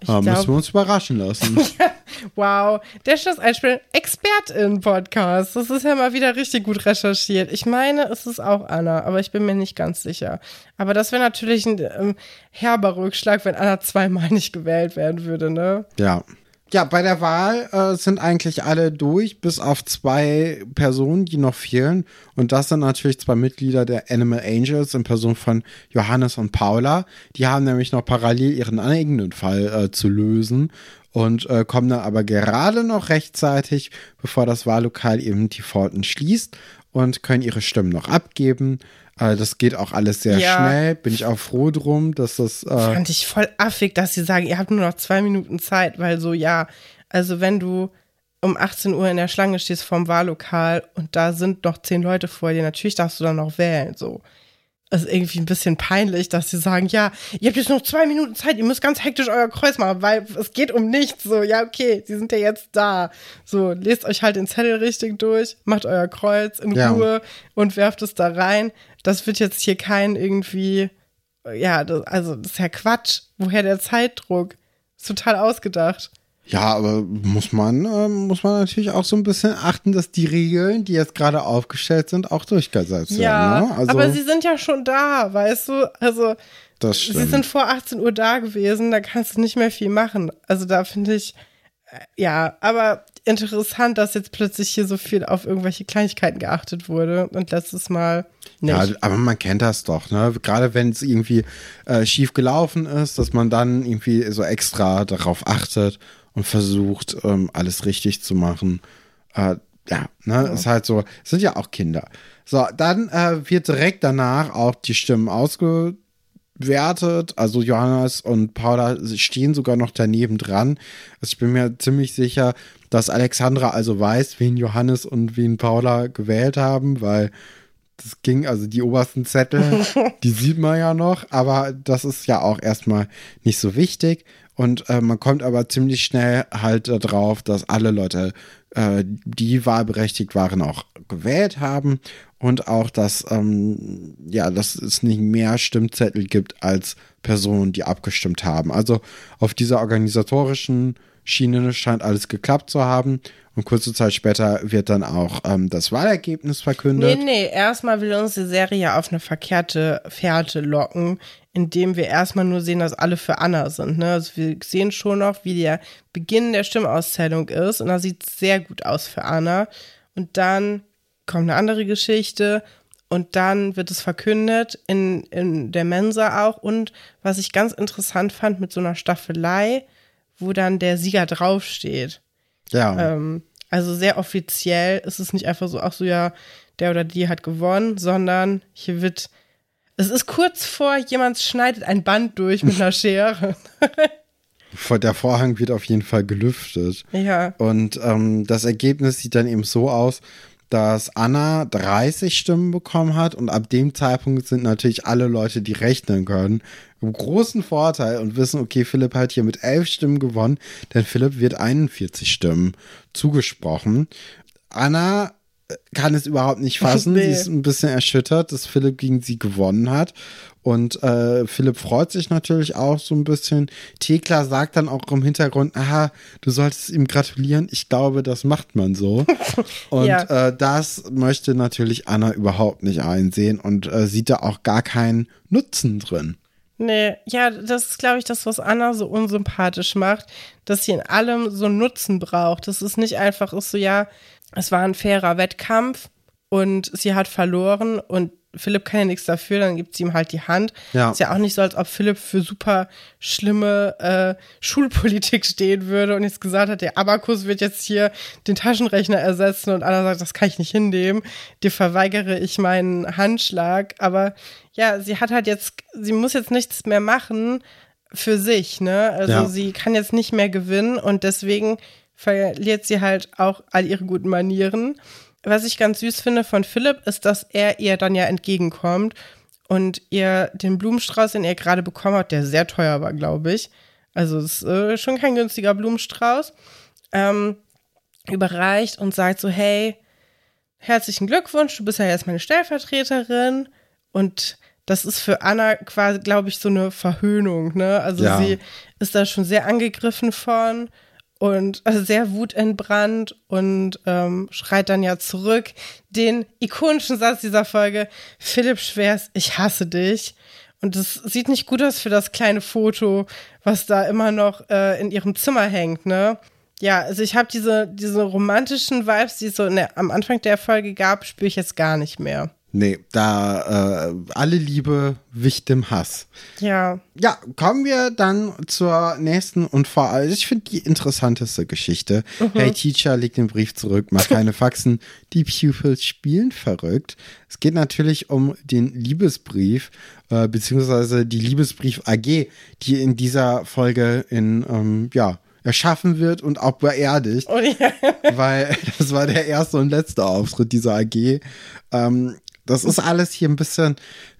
Speaker 1: Ich ah, glaub, müssen wir uns überraschen lassen.
Speaker 2: wow, der Schlusseinspiel Expertin-Podcast. Das ist ja mal wieder richtig gut recherchiert. Ich meine, es ist auch Anna, aber ich bin mir nicht ganz sicher. Aber das wäre natürlich ein ähm, herber Rückschlag, wenn Anna zweimal nicht gewählt werden würde, ne?
Speaker 1: Ja. Ja, bei der Wahl äh, sind eigentlich alle durch, bis auf zwei Personen, die noch fehlen. Und das sind natürlich zwei Mitglieder der Animal Angels in Person von Johannes und Paula. Die haben nämlich noch parallel ihren eigenen Fall äh, zu lösen und äh, kommen dann aber gerade noch rechtzeitig, bevor das Wahllokal eben die Pforten schließt und können ihre Stimmen noch abgeben. Äh, das geht auch alles sehr ja. schnell. Bin ich auch froh drum, dass das. Äh
Speaker 2: Fand ich voll affig, dass sie sagen, ihr habt nur noch zwei Minuten Zeit, weil so, ja, also wenn du um 18 Uhr in der Schlange stehst vorm Wahllokal und da sind noch zehn Leute vor dir, natürlich darfst du dann noch wählen, so ist irgendwie ein bisschen peinlich, dass sie sagen, ja, ihr habt jetzt noch zwei Minuten Zeit, ihr müsst ganz hektisch euer Kreuz machen, weil es geht um nichts. So, ja, okay, sie sind ja jetzt da. So, lest euch halt den Zettel richtig durch, macht euer Kreuz in ja. Ruhe und werft es da rein. Das wird jetzt hier kein irgendwie, ja, das, also das ist ja Quatsch. Woher der Zeitdruck? Ist total ausgedacht.
Speaker 1: Ja, aber muss man, äh, muss man natürlich auch so ein bisschen achten, dass die Regeln, die jetzt gerade aufgestellt sind, auch durchgesetzt
Speaker 2: ja,
Speaker 1: werden.
Speaker 2: Ja, ne? also, aber sie sind ja schon da, weißt du? Also,
Speaker 1: das stimmt.
Speaker 2: sie sind vor 18 Uhr da gewesen, da kannst du nicht mehr viel machen. Also da finde ich, äh, ja, aber interessant, dass jetzt plötzlich hier so viel auf irgendwelche Kleinigkeiten geachtet wurde und letztes Mal nicht. Ja,
Speaker 1: aber man kennt das doch, ne? Gerade wenn es irgendwie äh, schief gelaufen ist, dass man dann irgendwie so extra darauf achtet und versucht, ähm, alles richtig zu machen. Äh, ja, ne, ja. ist halt so, sind ja auch Kinder. So, dann äh, wird direkt danach auch die Stimmen ausgewertet. Also Johannes und Paula stehen sogar noch daneben dran. Also ich bin mir ziemlich sicher, dass Alexandra also weiß, wen Johannes und wen Paula gewählt haben, weil das ging, also die obersten Zettel, die sieht man ja noch, aber das ist ja auch erstmal nicht so wichtig. Und äh, man kommt aber ziemlich schnell halt darauf, dass alle Leute, äh, die wahlberechtigt waren, auch gewählt haben. Und auch, dass, ähm, ja, dass es nicht mehr Stimmzettel gibt als Personen, die abgestimmt haben. Also auf dieser organisatorischen Schiene scheint alles geklappt zu haben. Und kurze Zeit später wird dann auch ähm, das Wahlergebnis verkündet.
Speaker 2: Nee, nee, erstmal will uns die Serie auf eine verkehrte Fährte locken, indem wir erstmal nur sehen, dass alle für Anna sind. Ne? Also wir sehen schon noch, wie der Beginn der Stimmauszählung ist. Und da sieht sehr gut aus für Anna. Und dann kommt eine andere Geschichte. Und dann wird es verkündet in, in der Mensa auch. Und was ich ganz interessant fand mit so einer Staffelei, wo dann der Sieger draufsteht.
Speaker 1: Ja.
Speaker 2: Ähm, also sehr offiziell ist es nicht einfach so, ach so, ja, der oder die hat gewonnen, sondern hier wird, es ist kurz vor, jemand schneidet ein Band durch mit einer Schere.
Speaker 1: Der Vorhang wird auf jeden Fall gelüftet.
Speaker 2: Ja.
Speaker 1: Und ähm, das Ergebnis sieht dann eben so aus, dass Anna 30 Stimmen bekommen hat und ab dem Zeitpunkt sind natürlich alle Leute, die rechnen können, im großen Vorteil und wissen, okay, Philipp hat hier mit 11 Stimmen gewonnen, denn Philipp wird 41 Stimmen zugesprochen. Anna kann es überhaupt nicht fassen. Nee. Sie ist ein bisschen erschüttert, dass Philipp gegen sie gewonnen hat. Und äh, Philipp freut sich natürlich auch so ein bisschen. Thekla sagt dann auch im Hintergrund, aha, du solltest ihm gratulieren. Ich glaube, das macht man so. und ja. äh, das möchte natürlich Anna überhaupt nicht einsehen und äh, sieht da auch gar keinen Nutzen drin.
Speaker 2: Nee, ja, das ist, glaube ich, das, was Anna so unsympathisch macht, dass sie in allem so Nutzen braucht. Das ist nicht einfach ist so, ja, es war ein fairer Wettkampf und sie hat verloren und Philipp kann ja nichts dafür, dann gibt sie ihm halt die Hand. Ja. Ist ja auch nicht so, als ob Philipp für super schlimme äh, Schulpolitik stehen würde und jetzt gesagt hat, der Abakus wird jetzt hier den Taschenrechner ersetzen und Anna sagt, das kann ich nicht hinnehmen. Dir verweigere ich meinen Handschlag. Aber ja, sie hat halt jetzt, sie muss jetzt nichts mehr machen für sich, ne? Also ja. sie kann jetzt nicht mehr gewinnen und deswegen verliert sie halt auch all ihre guten Manieren. Was ich ganz süß finde von Philipp, ist, dass er ihr dann ja entgegenkommt und ihr den Blumenstrauß, den er gerade bekommen hat, der sehr teuer war, glaube ich. Also es ist äh, schon kein günstiger Blumenstrauß. Ähm, überreicht und sagt so, hey, herzlichen Glückwunsch, du bist ja jetzt meine Stellvertreterin. Und das ist für Anna quasi, glaube ich, so eine Verhöhnung, ne? Also ja. sie ist da schon sehr angegriffen von und also sehr wutentbrannt und ähm, schreit dann ja zurück den ikonischen Satz dieser Folge: Philipp Schwers, ich hasse dich. Und das sieht nicht gut aus für das kleine Foto, was da immer noch äh, in ihrem Zimmer hängt, ne? Ja, also ich habe diese, diese romantischen Vibes, die es so der, am Anfang der Folge gab, spüre ich jetzt gar nicht mehr.
Speaker 1: Nee, da äh, alle Liebe wicht dem Hass.
Speaker 2: Ja.
Speaker 1: Ja, kommen wir dann zur nächsten und vor allem, ich finde die interessanteste Geschichte. Mhm. Hey Teacher, leg den Brief zurück, mach keine Faxen. Die Pupils spielen verrückt. Es geht natürlich um den Liebesbrief, äh, beziehungsweise die Liebesbrief AG, die in dieser Folge in, ähm, ja, erschaffen wird und auch beerdigt. Oh ja. Weil das war der erste und letzte Auftritt dieser AG. Ähm, das ist alles hier ein bisschen.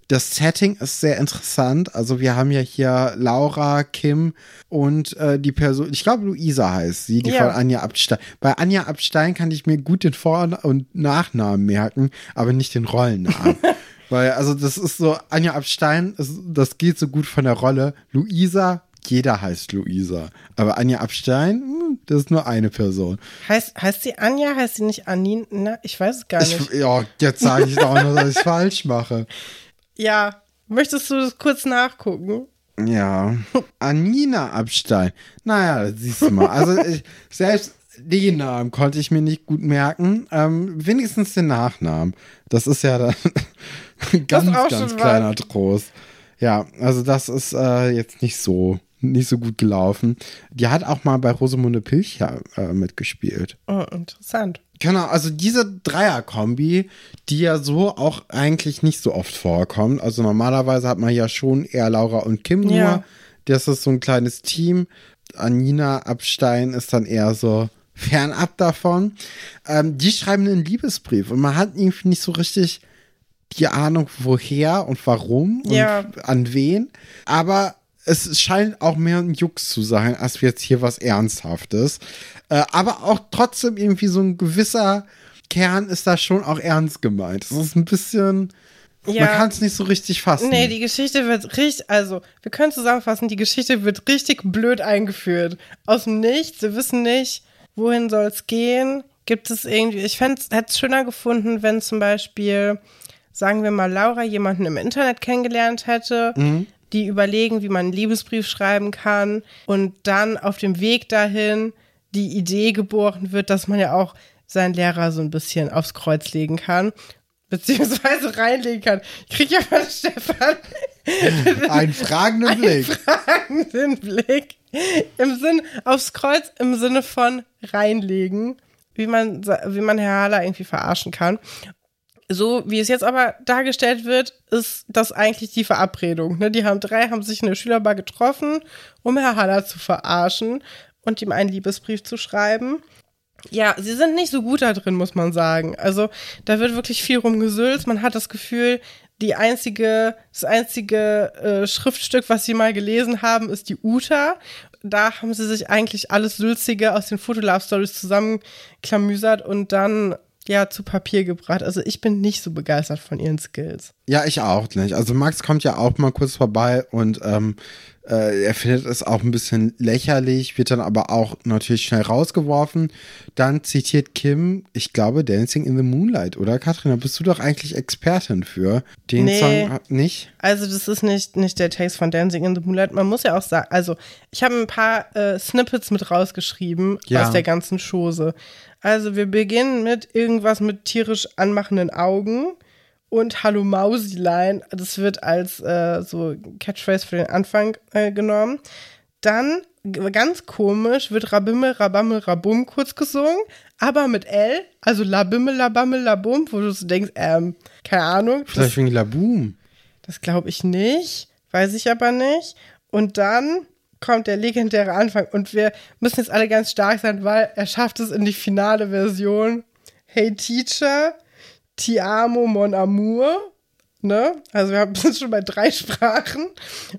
Speaker 1: Das Setting ist sehr interessant. Also wir haben ja hier Laura, Kim und äh, die Person, ich glaube Luisa heißt sie, die ja. von Anja Abstein. Bei Anja Abstein kann ich mir gut den Vor- und Nachnamen merken, aber nicht den Rollennamen. Weil, also das ist so, Anja Abstein, das geht so gut von der Rolle. Luisa jeder heißt Luisa. Aber Anja Abstein, hm, das ist nur eine Person.
Speaker 2: Heißt, heißt sie Anja? Heißt sie nicht Anin? Na, ich weiß es gar nicht.
Speaker 1: Ich, ja, jetzt sage ich auch noch, dass ich es falsch mache.
Speaker 2: Ja, möchtest du das kurz nachgucken?
Speaker 1: Ja. Anina Abstein. Naja, siehst du mal. Also ich, selbst den Namen konnte ich mir nicht gut merken. Ähm, wenigstens den Nachnamen. Das ist ja dann ganz, ganz kleiner Trost. Ja, also das ist äh, jetzt nicht so nicht so gut gelaufen. Die hat auch mal bei Rosamunde Pilcher äh, mitgespielt.
Speaker 2: Oh, interessant.
Speaker 1: Genau, also diese Dreierkombi, die ja so auch eigentlich nicht so oft vorkommt. Also normalerweise hat man ja schon eher Laura und Kim nur. Ja. Das ist so ein kleines Team. Anina Abstein ist dann eher so fernab davon. Ähm, die schreiben einen Liebesbrief und man hat irgendwie nicht so richtig die Ahnung, woher und warum und ja. an wen. Aber es scheint auch mehr ein Jux zu sein, als jetzt hier was Ernsthaftes. Äh, aber auch trotzdem irgendwie so ein gewisser Kern ist da schon auch ernst gemeint. Es ist ein bisschen. Ja. Man kann es nicht so richtig fassen.
Speaker 2: Nee, die Geschichte wird richtig, also wir können zusammenfassen, die Geschichte wird richtig blöd eingeführt. Aus dem Nichts, wir wissen nicht, wohin soll es gehen. Gibt es irgendwie, ich hätte es schöner gefunden, wenn zum Beispiel, sagen wir mal, Laura jemanden im Internet kennengelernt hätte, mhm die überlegen, wie man einen Liebesbrief schreiben kann und dann auf dem Weg dahin die Idee geboren wird, dass man ja auch seinen Lehrer so ein bisschen aufs Kreuz legen kann, beziehungsweise reinlegen kann. Ich kriege ja mal Stefan
Speaker 1: einen fragenden Blick.
Speaker 2: Einen fragenden Blick. Im Sinn, aufs Kreuz im Sinne von reinlegen, wie man, wie man Herr Haller irgendwie verarschen kann. So wie es jetzt aber dargestellt wird, ist das eigentlich die Verabredung. Ne? Die haben drei, haben sich in der Schülerbar getroffen, um Herr Haller zu verarschen und ihm einen Liebesbrief zu schreiben. Ja, sie sind nicht so gut da drin, muss man sagen. Also da wird wirklich viel rumgesülzt. Man hat das Gefühl, die einzige, das einzige äh, Schriftstück, was sie mal gelesen haben, ist die Uta. Da haben sie sich eigentlich alles Sülzige aus den Fotolove-Stories zusammenklamüsert und dann ja zu Papier gebracht. Also ich bin nicht so begeistert von ihren Skills.
Speaker 1: Ja, ich auch nicht. Also Max kommt ja auch mal kurz vorbei und ähm, äh, er findet es auch ein bisschen lächerlich, wird dann aber auch natürlich schnell rausgeworfen. Dann zitiert Kim, ich glaube, Dancing in the Moonlight, oder Katrin? Da bist du doch eigentlich Expertin für. Den nee, Song nicht?
Speaker 2: Also, das ist nicht, nicht der Text von Dancing in the Moonlight. Man muss ja auch sagen, also, ich habe ein paar äh, Snippets mit rausgeschrieben ja. aus der ganzen Chose. Also, wir beginnen mit irgendwas mit tierisch anmachenden Augen und Hallo Mausilein. Das wird als äh, so Catchphrase für den Anfang äh, genommen. Dann ganz komisch wird Rabimmel, Rabammel, Rabum kurz gesungen, aber mit L, also Labimmel, Labammel, Labum, wo du so denkst, ähm, keine Ahnung.
Speaker 1: Vielleicht wegen Labum.
Speaker 2: Das glaube ich nicht, weiß ich aber nicht. Und dann kommt der legendäre Anfang und wir müssen jetzt alle ganz stark sein, weil er schafft es in die finale Version. Hey Teacher, Ti amo mon amour. Ne? Also wir sind schon bei drei Sprachen.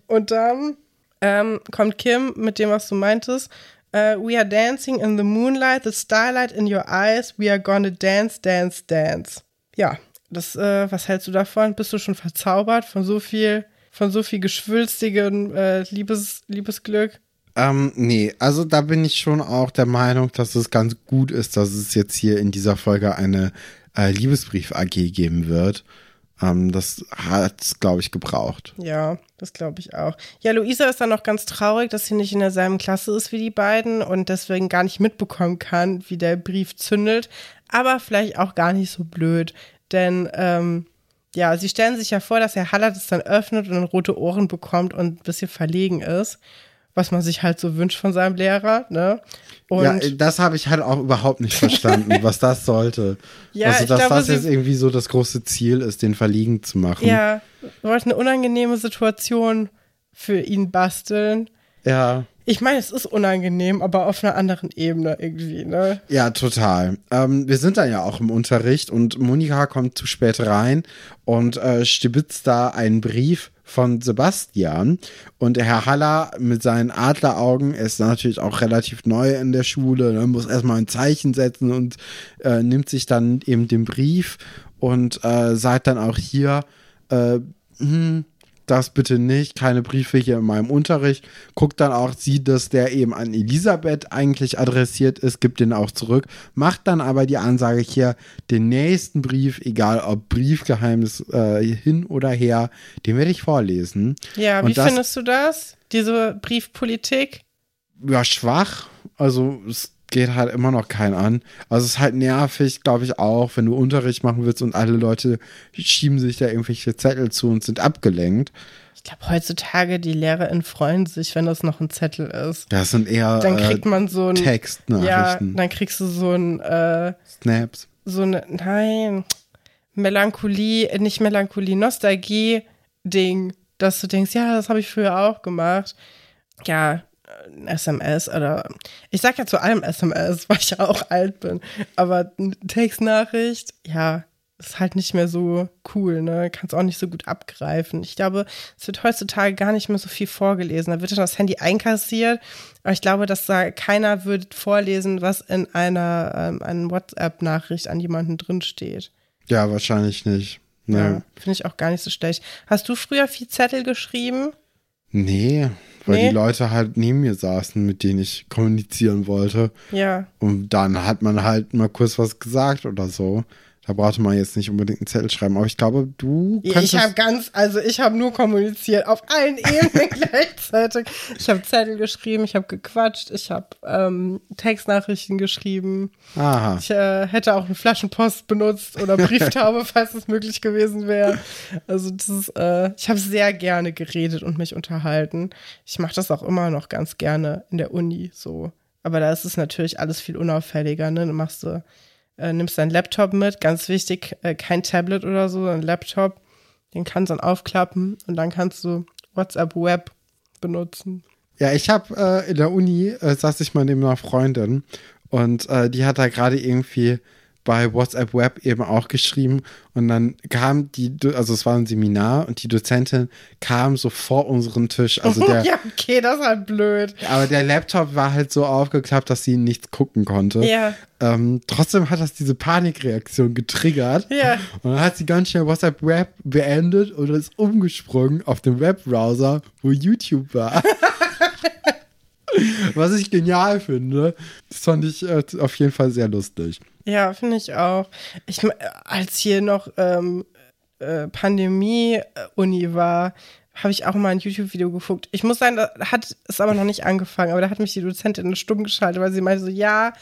Speaker 2: Und dann ähm, kommt Kim mit dem, was du meintest. Uh, we are dancing in the moonlight, the starlight in your eyes. We are gonna dance, dance, dance. Ja, das, äh, was hältst du davon? Bist du schon verzaubert von so viel, von so viel geschwülstigem äh, Liebes, Liebesglück?
Speaker 1: Ähm, nee, also da bin ich schon auch der Meinung, dass es ganz gut ist, dass es jetzt hier in dieser Folge eine äh, Liebesbrief AG geben wird. Ähm, das hat es, glaube ich, gebraucht.
Speaker 2: Ja, das glaube ich auch. Ja, Luisa ist dann noch ganz traurig, dass sie nicht in derselben Klasse ist wie die beiden und deswegen gar nicht mitbekommen kann, wie der Brief zündelt. Aber vielleicht auch gar nicht so blöd, denn ähm, ja, sie stellen sich ja vor, dass Herr Haller das dann öffnet und dann rote Ohren bekommt und ein bisschen verlegen ist was man sich halt so wünscht von seinem Lehrer, ne?
Speaker 1: Und ja, das habe ich halt auch überhaupt nicht verstanden, was das sollte. Ja, also, dass glaube, das jetzt irgendwie so das große Ziel ist, den verliegen zu machen.
Speaker 2: Ja, wollte eine unangenehme Situation für ihn basteln.
Speaker 1: Ja.
Speaker 2: Ich meine, es ist unangenehm, aber auf einer anderen Ebene irgendwie, ne?
Speaker 1: Ja, total. Ähm, wir sind dann ja auch im Unterricht und Monika kommt zu spät rein und äh, stibitzt da einen Brief von Sebastian. Und der Herr Haller mit seinen Adleraugen ist natürlich auch relativ neu in der Schule, ne, muss erstmal ein Zeichen setzen und äh, nimmt sich dann eben den Brief und äh, sagt dann auch hier, äh, hm, das bitte nicht, keine Briefe hier in meinem Unterricht. Guckt dann auch, sieht, dass der eben an Elisabeth eigentlich adressiert ist, gibt den auch zurück, macht dann aber die Ansage hier, den nächsten Brief, egal ob Briefgeheimnis äh, hin oder her, den werde ich vorlesen.
Speaker 2: Ja, Und wie das, findest du das? Diese Briefpolitik?
Speaker 1: Ja, schwach. Also es geht halt immer noch keinen an. Also es ist halt nervig, glaube ich auch, wenn du Unterricht machen willst und alle Leute schieben sich da irgendwelche Zettel zu und sind abgelenkt.
Speaker 2: Ich glaube, heutzutage die LehrerInnen freuen sich, wenn das noch ein Zettel ist.
Speaker 1: Das sind eher
Speaker 2: dann kriegt man so ein
Speaker 1: Textnachrichten.
Speaker 2: Ja, dann kriegst du so ein äh,
Speaker 1: Snaps.
Speaker 2: So eine, nein, Melancholie, nicht Melancholie, Nostalgie-Ding, dass du denkst, ja, das habe ich früher auch gemacht. Ja, SMS oder ich sag ja zu allem SMS, weil ich ja auch alt bin. Aber Textnachricht, ja, ist halt nicht mehr so cool, ne? Kannst auch nicht so gut abgreifen. Ich glaube, es wird heutzutage gar nicht mehr so viel vorgelesen. Da wird dann das Handy einkassiert. Aber ich glaube, dass da keiner wird vorlesen, was in einer, ähm, einer WhatsApp-Nachricht an jemanden drinsteht.
Speaker 1: Ja, wahrscheinlich nicht.
Speaker 2: Ne. Ja, Finde ich auch gar nicht so schlecht. Hast du früher viel Zettel geschrieben?
Speaker 1: Nee, weil nee. die Leute halt neben mir saßen, mit denen ich kommunizieren wollte.
Speaker 2: Ja.
Speaker 1: Und dann hat man halt mal kurz was gesagt oder so. Da brauchte man jetzt nicht unbedingt einen Zettel schreiben, aber ich glaube, du
Speaker 2: Ich habe ganz, also ich habe nur kommuniziert auf allen Ebenen gleichzeitig. Ich habe Zettel geschrieben, ich habe gequatscht, ich habe ähm, Textnachrichten geschrieben.
Speaker 1: Aha.
Speaker 2: Ich äh, hätte auch eine Flaschenpost benutzt oder Brieftaube, falls es möglich gewesen wäre. Also das ist, äh, ich habe sehr gerne geredet und mich unterhalten. Ich mache das auch immer noch ganz gerne in der Uni so. Aber da ist es natürlich alles viel unauffälliger, ne? Du machst so äh, nimmst deinen Laptop mit, ganz wichtig, äh, kein Tablet oder so, sondern Laptop. Den kannst du dann aufklappen und dann kannst du WhatsApp Web benutzen.
Speaker 1: Ja, ich habe äh, in der Uni, äh, saß ich mal neben einer Freundin und äh, die hat da gerade irgendwie bei WhatsApp Web eben auch geschrieben und dann kam die, also es war ein Seminar und die Dozentin kam so vor unseren Tisch. Also der,
Speaker 2: ja, okay, das ist halt blöd.
Speaker 1: Aber der Laptop war halt so aufgeklappt, dass sie nichts gucken konnte.
Speaker 2: Ja.
Speaker 1: Ähm, trotzdem hat das diese Panikreaktion getriggert.
Speaker 2: Ja.
Speaker 1: Und dann hat sie ganz schnell WhatsApp Web beendet und ist umgesprungen auf den Webbrowser, wo YouTube war. Was ich genial finde. Das fand ich äh, auf jeden Fall sehr lustig.
Speaker 2: Ja, finde ich auch. Ich, als hier noch ähm, äh, Pandemie-Uni war, habe ich auch mal ein YouTube-Video geguckt. Ich muss sagen, da hat es aber noch nicht angefangen, aber da hat mich die Dozentin stumm geschaltet, weil sie meinte so, ja,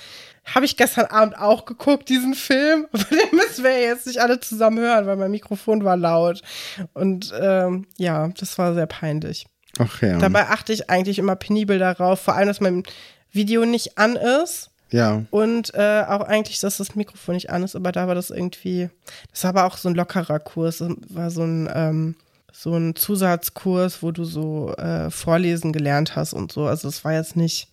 Speaker 2: habe ich gestern Abend auch geguckt, diesen Film. Aber den müssen wir jetzt nicht alle zusammen hören, weil mein Mikrofon war laut. Und ähm, ja, das war sehr peinlich.
Speaker 1: Ach ja.
Speaker 2: Dabei achte ich eigentlich immer penibel darauf, vor allem, dass mein Video nicht an ist.
Speaker 1: Ja.
Speaker 2: Und äh, auch eigentlich, dass das Mikrofon nicht an ist, aber da war das irgendwie, das war aber auch so ein lockerer Kurs, das war so ein, ähm, so ein Zusatzkurs, wo du so äh, Vorlesen gelernt hast und so. Also es war jetzt nicht,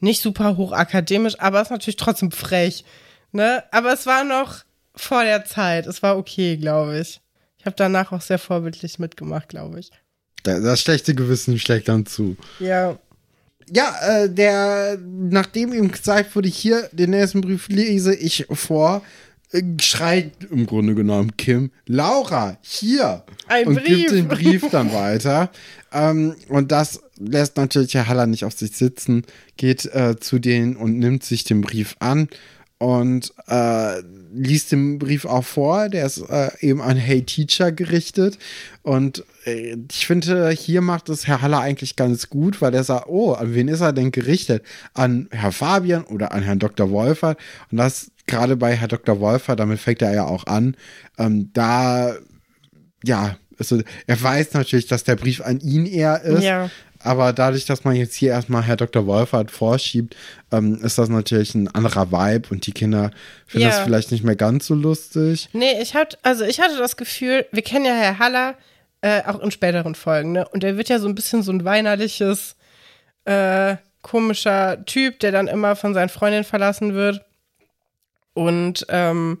Speaker 2: nicht super hochakademisch, aber es ist natürlich trotzdem frech. Ne? Aber es war noch vor der Zeit. Es war okay, glaube ich. Ich habe danach auch sehr vorbildlich mitgemacht, glaube ich.
Speaker 1: Das schlechte Gewissen schlägt dann zu.
Speaker 2: Ja.
Speaker 1: Ja, äh, der, nachdem ihm gesagt wurde, hier, den nächsten Brief lese ich vor, äh, schreit im Grunde genommen Kim, Laura, hier!
Speaker 2: Ein
Speaker 1: und
Speaker 2: Brief.
Speaker 1: gibt den Brief dann weiter. ähm, und das lässt natürlich Herr Haller nicht auf sich sitzen, geht äh, zu denen und nimmt sich den Brief an und äh, liest den Brief auch vor. Der ist äh, eben an Hey Teacher gerichtet. Und äh, ich finde, hier macht es Herr Haller eigentlich ganz gut, weil er sagt, oh, an wen ist er denn gerichtet? An Herr Fabian oder an Herrn Dr. Wolfer? Und das gerade bei Herr Dr. Wolfer, damit fängt er ja auch an, ähm, da, ja, also er weiß natürlich, dass der Brief an ihn eher ist,
Speaker 2: Ja.
Speaker 1: Aber dadurch, dass man jetzt hier erstmal Herr Dr. Wolfert vorschiebt, ähm, ist das natürlich ein anderer Vibe und die Kinder finden
Speaker 2: Ja.
Speaker 1: das vielleicht nicht mehr ganz so lustig.
Speaker 2: Nee, ich hatte, also ich hatte das Gefühl, wir kennen ja Herr Haller äh, auch in späteren Folgen, ne? Und er wird ja so ein bisschen so ein weinerliches, äh, komischer Typ, der dann immer von seinen Freundinnen verlassen wird. Und ähm,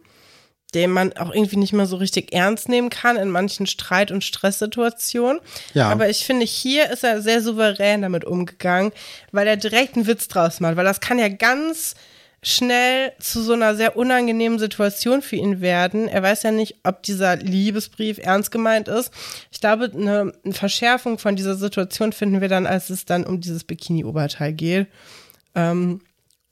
Speaker 2: den man auch irgendwie nicht mehr so richtig ernst nehmen kann in manchen Streit- und Stresssituationen.
Speaker 1: Ja.
Speaker 2: Aber ich finde, hier ist er sehr souverän damit umgegangen, weil er direkt einen Witz draus macht, weil das kann ja ganz schnell zu so einer sehr unangenehmen Situation für ihn werden. Er weiß ja nicht, ob dieser Liebesbrief ernst gemeint ist. Ich glaube, eine, Verschärfung von dieser Situation finden wir dann, als es dann um dieses Bikini-Oberteil geht. Ähm,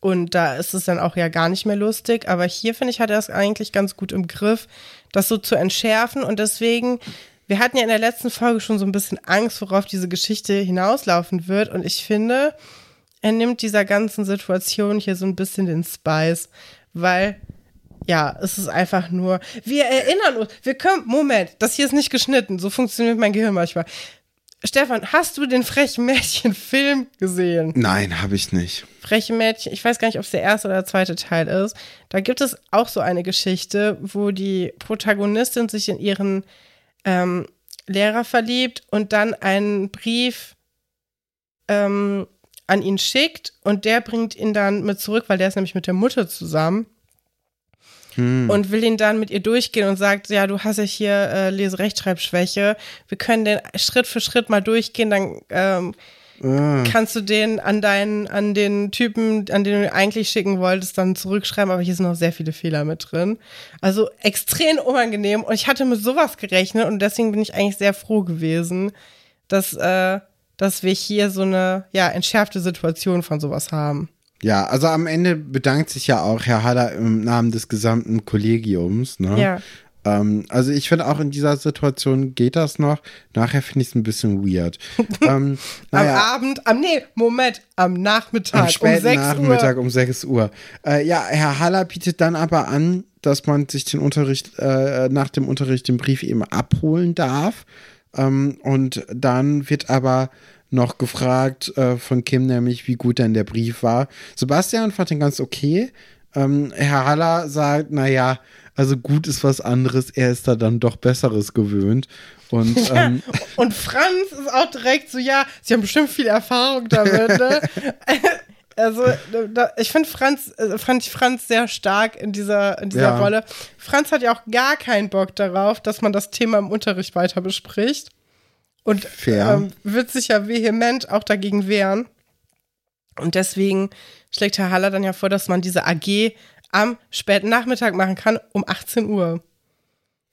Speaker 2: und da ist es dann auch ja gar nicht mehr lustig. Aber hier, finde ich, hat er es eigentlich ganz gut im Griff, das so zu entschärfen. Und deswegen, wir hatten ja in der letzten Folge schon so ein bisschen Angst, worauf diese Geschichte hinauslaufen wird. Und ich finde, er nimmt dieser ganzen Situation hier so ein bisschen den Spice, weil ja, es ist einfach nur, wir erinnern uns, wir können, Moment, das hier ist nicht geschnitten, so funktioniert mein Gehirn manchmal. Stefan, hast du den frechen Mädchen-Film gesehen?
Speaker 1: Nein, habe ich nicht.
Speaker 2: Freche Mädchen, ich weiß gar nicht, ob es der erste oder der zweite Teil ist. Da gibt es auch so eine Geschichte, wo die Protagonistin sich in ihren ähm, Lehrer verliebt und dann einen Brief ähm, an ihn schickt und der bringt ihn dann mit zurück, weil der ist nämlich mit der Mutter zusammen
Speaker 1: Hm.
Speaker 2: und will ihn dann mit ihr durchgehen und sagt, ja, du hast ja hier äh, Leserechtschreibschwäche, wir können den Schritt für Schritt mal durchgehen, dann ähm,
Speaker 1: Ah.
Speaker 2: kannst du den an deinen, an den Typen, an den du eigentlich schicken wolltest, dann zurückschreiben, aber hier sind noch sehr viele Fehler mit drin. Also extrem unangenehm und ich hatte mit sowas gerechnet und deswegen bin ich eigentlich sehr froh gewesen, dass, äh, dass wir hier so eine, ja, entschärfte Situation von sowas haben.
Speaker 1: Ja, also am Ende bedankt sich ja auch Herr Haller im Namen des gesamten Kollegiums. Ne?
Speaker 2: Ja.
Speaker 1: Ähm, also ich finde auch in dieser Situation geht das noch. Nachher finde ich es ein bisschen weird. ähm, naja.
Speaker 2: Am Abend, am, nee, Moment, am Nachmittag
Speaker 1: Am späten
Speaker 2: um 6
Speaker 1: Nachmittag
Speaker 2: Uhr.
Speaker 1: um 6 Uhr. Äh, ja, Herr Haller bietet dann aber an, dass man sich den Unterricht, äh, nach dem Unterricht den Brief eben abholen darf. Ähm, und dann wird aber noch gefragt äh, von Kim, nämlich wie gut denn der Brief war. Sebastian fand den ganz okay. ähm, Herr Haller sagt, naja, also gut ist was anderes, er ist da dann doch Besseres gewöhnt. Und, ähm,
Speaker 2: und Franz ist auch direkt so, ja, sie haben bestimmt viel Erfahrung damit, ne? Also, da, ich finde Franz, äh, fand ich Franz sehr stark in dieser, in dieser ja. Rolle. Franz hat ja auch gar keinen Bock darauf, dass man das Thema im Unterricht weiter bespricht. Und ähm, wird sich ja vehement auch dagegen wehren. Und deswegen schlägt Herr Haller dann ja vor, dass man diese AG am späten Nachmittag machen kann, um 18 Uhr.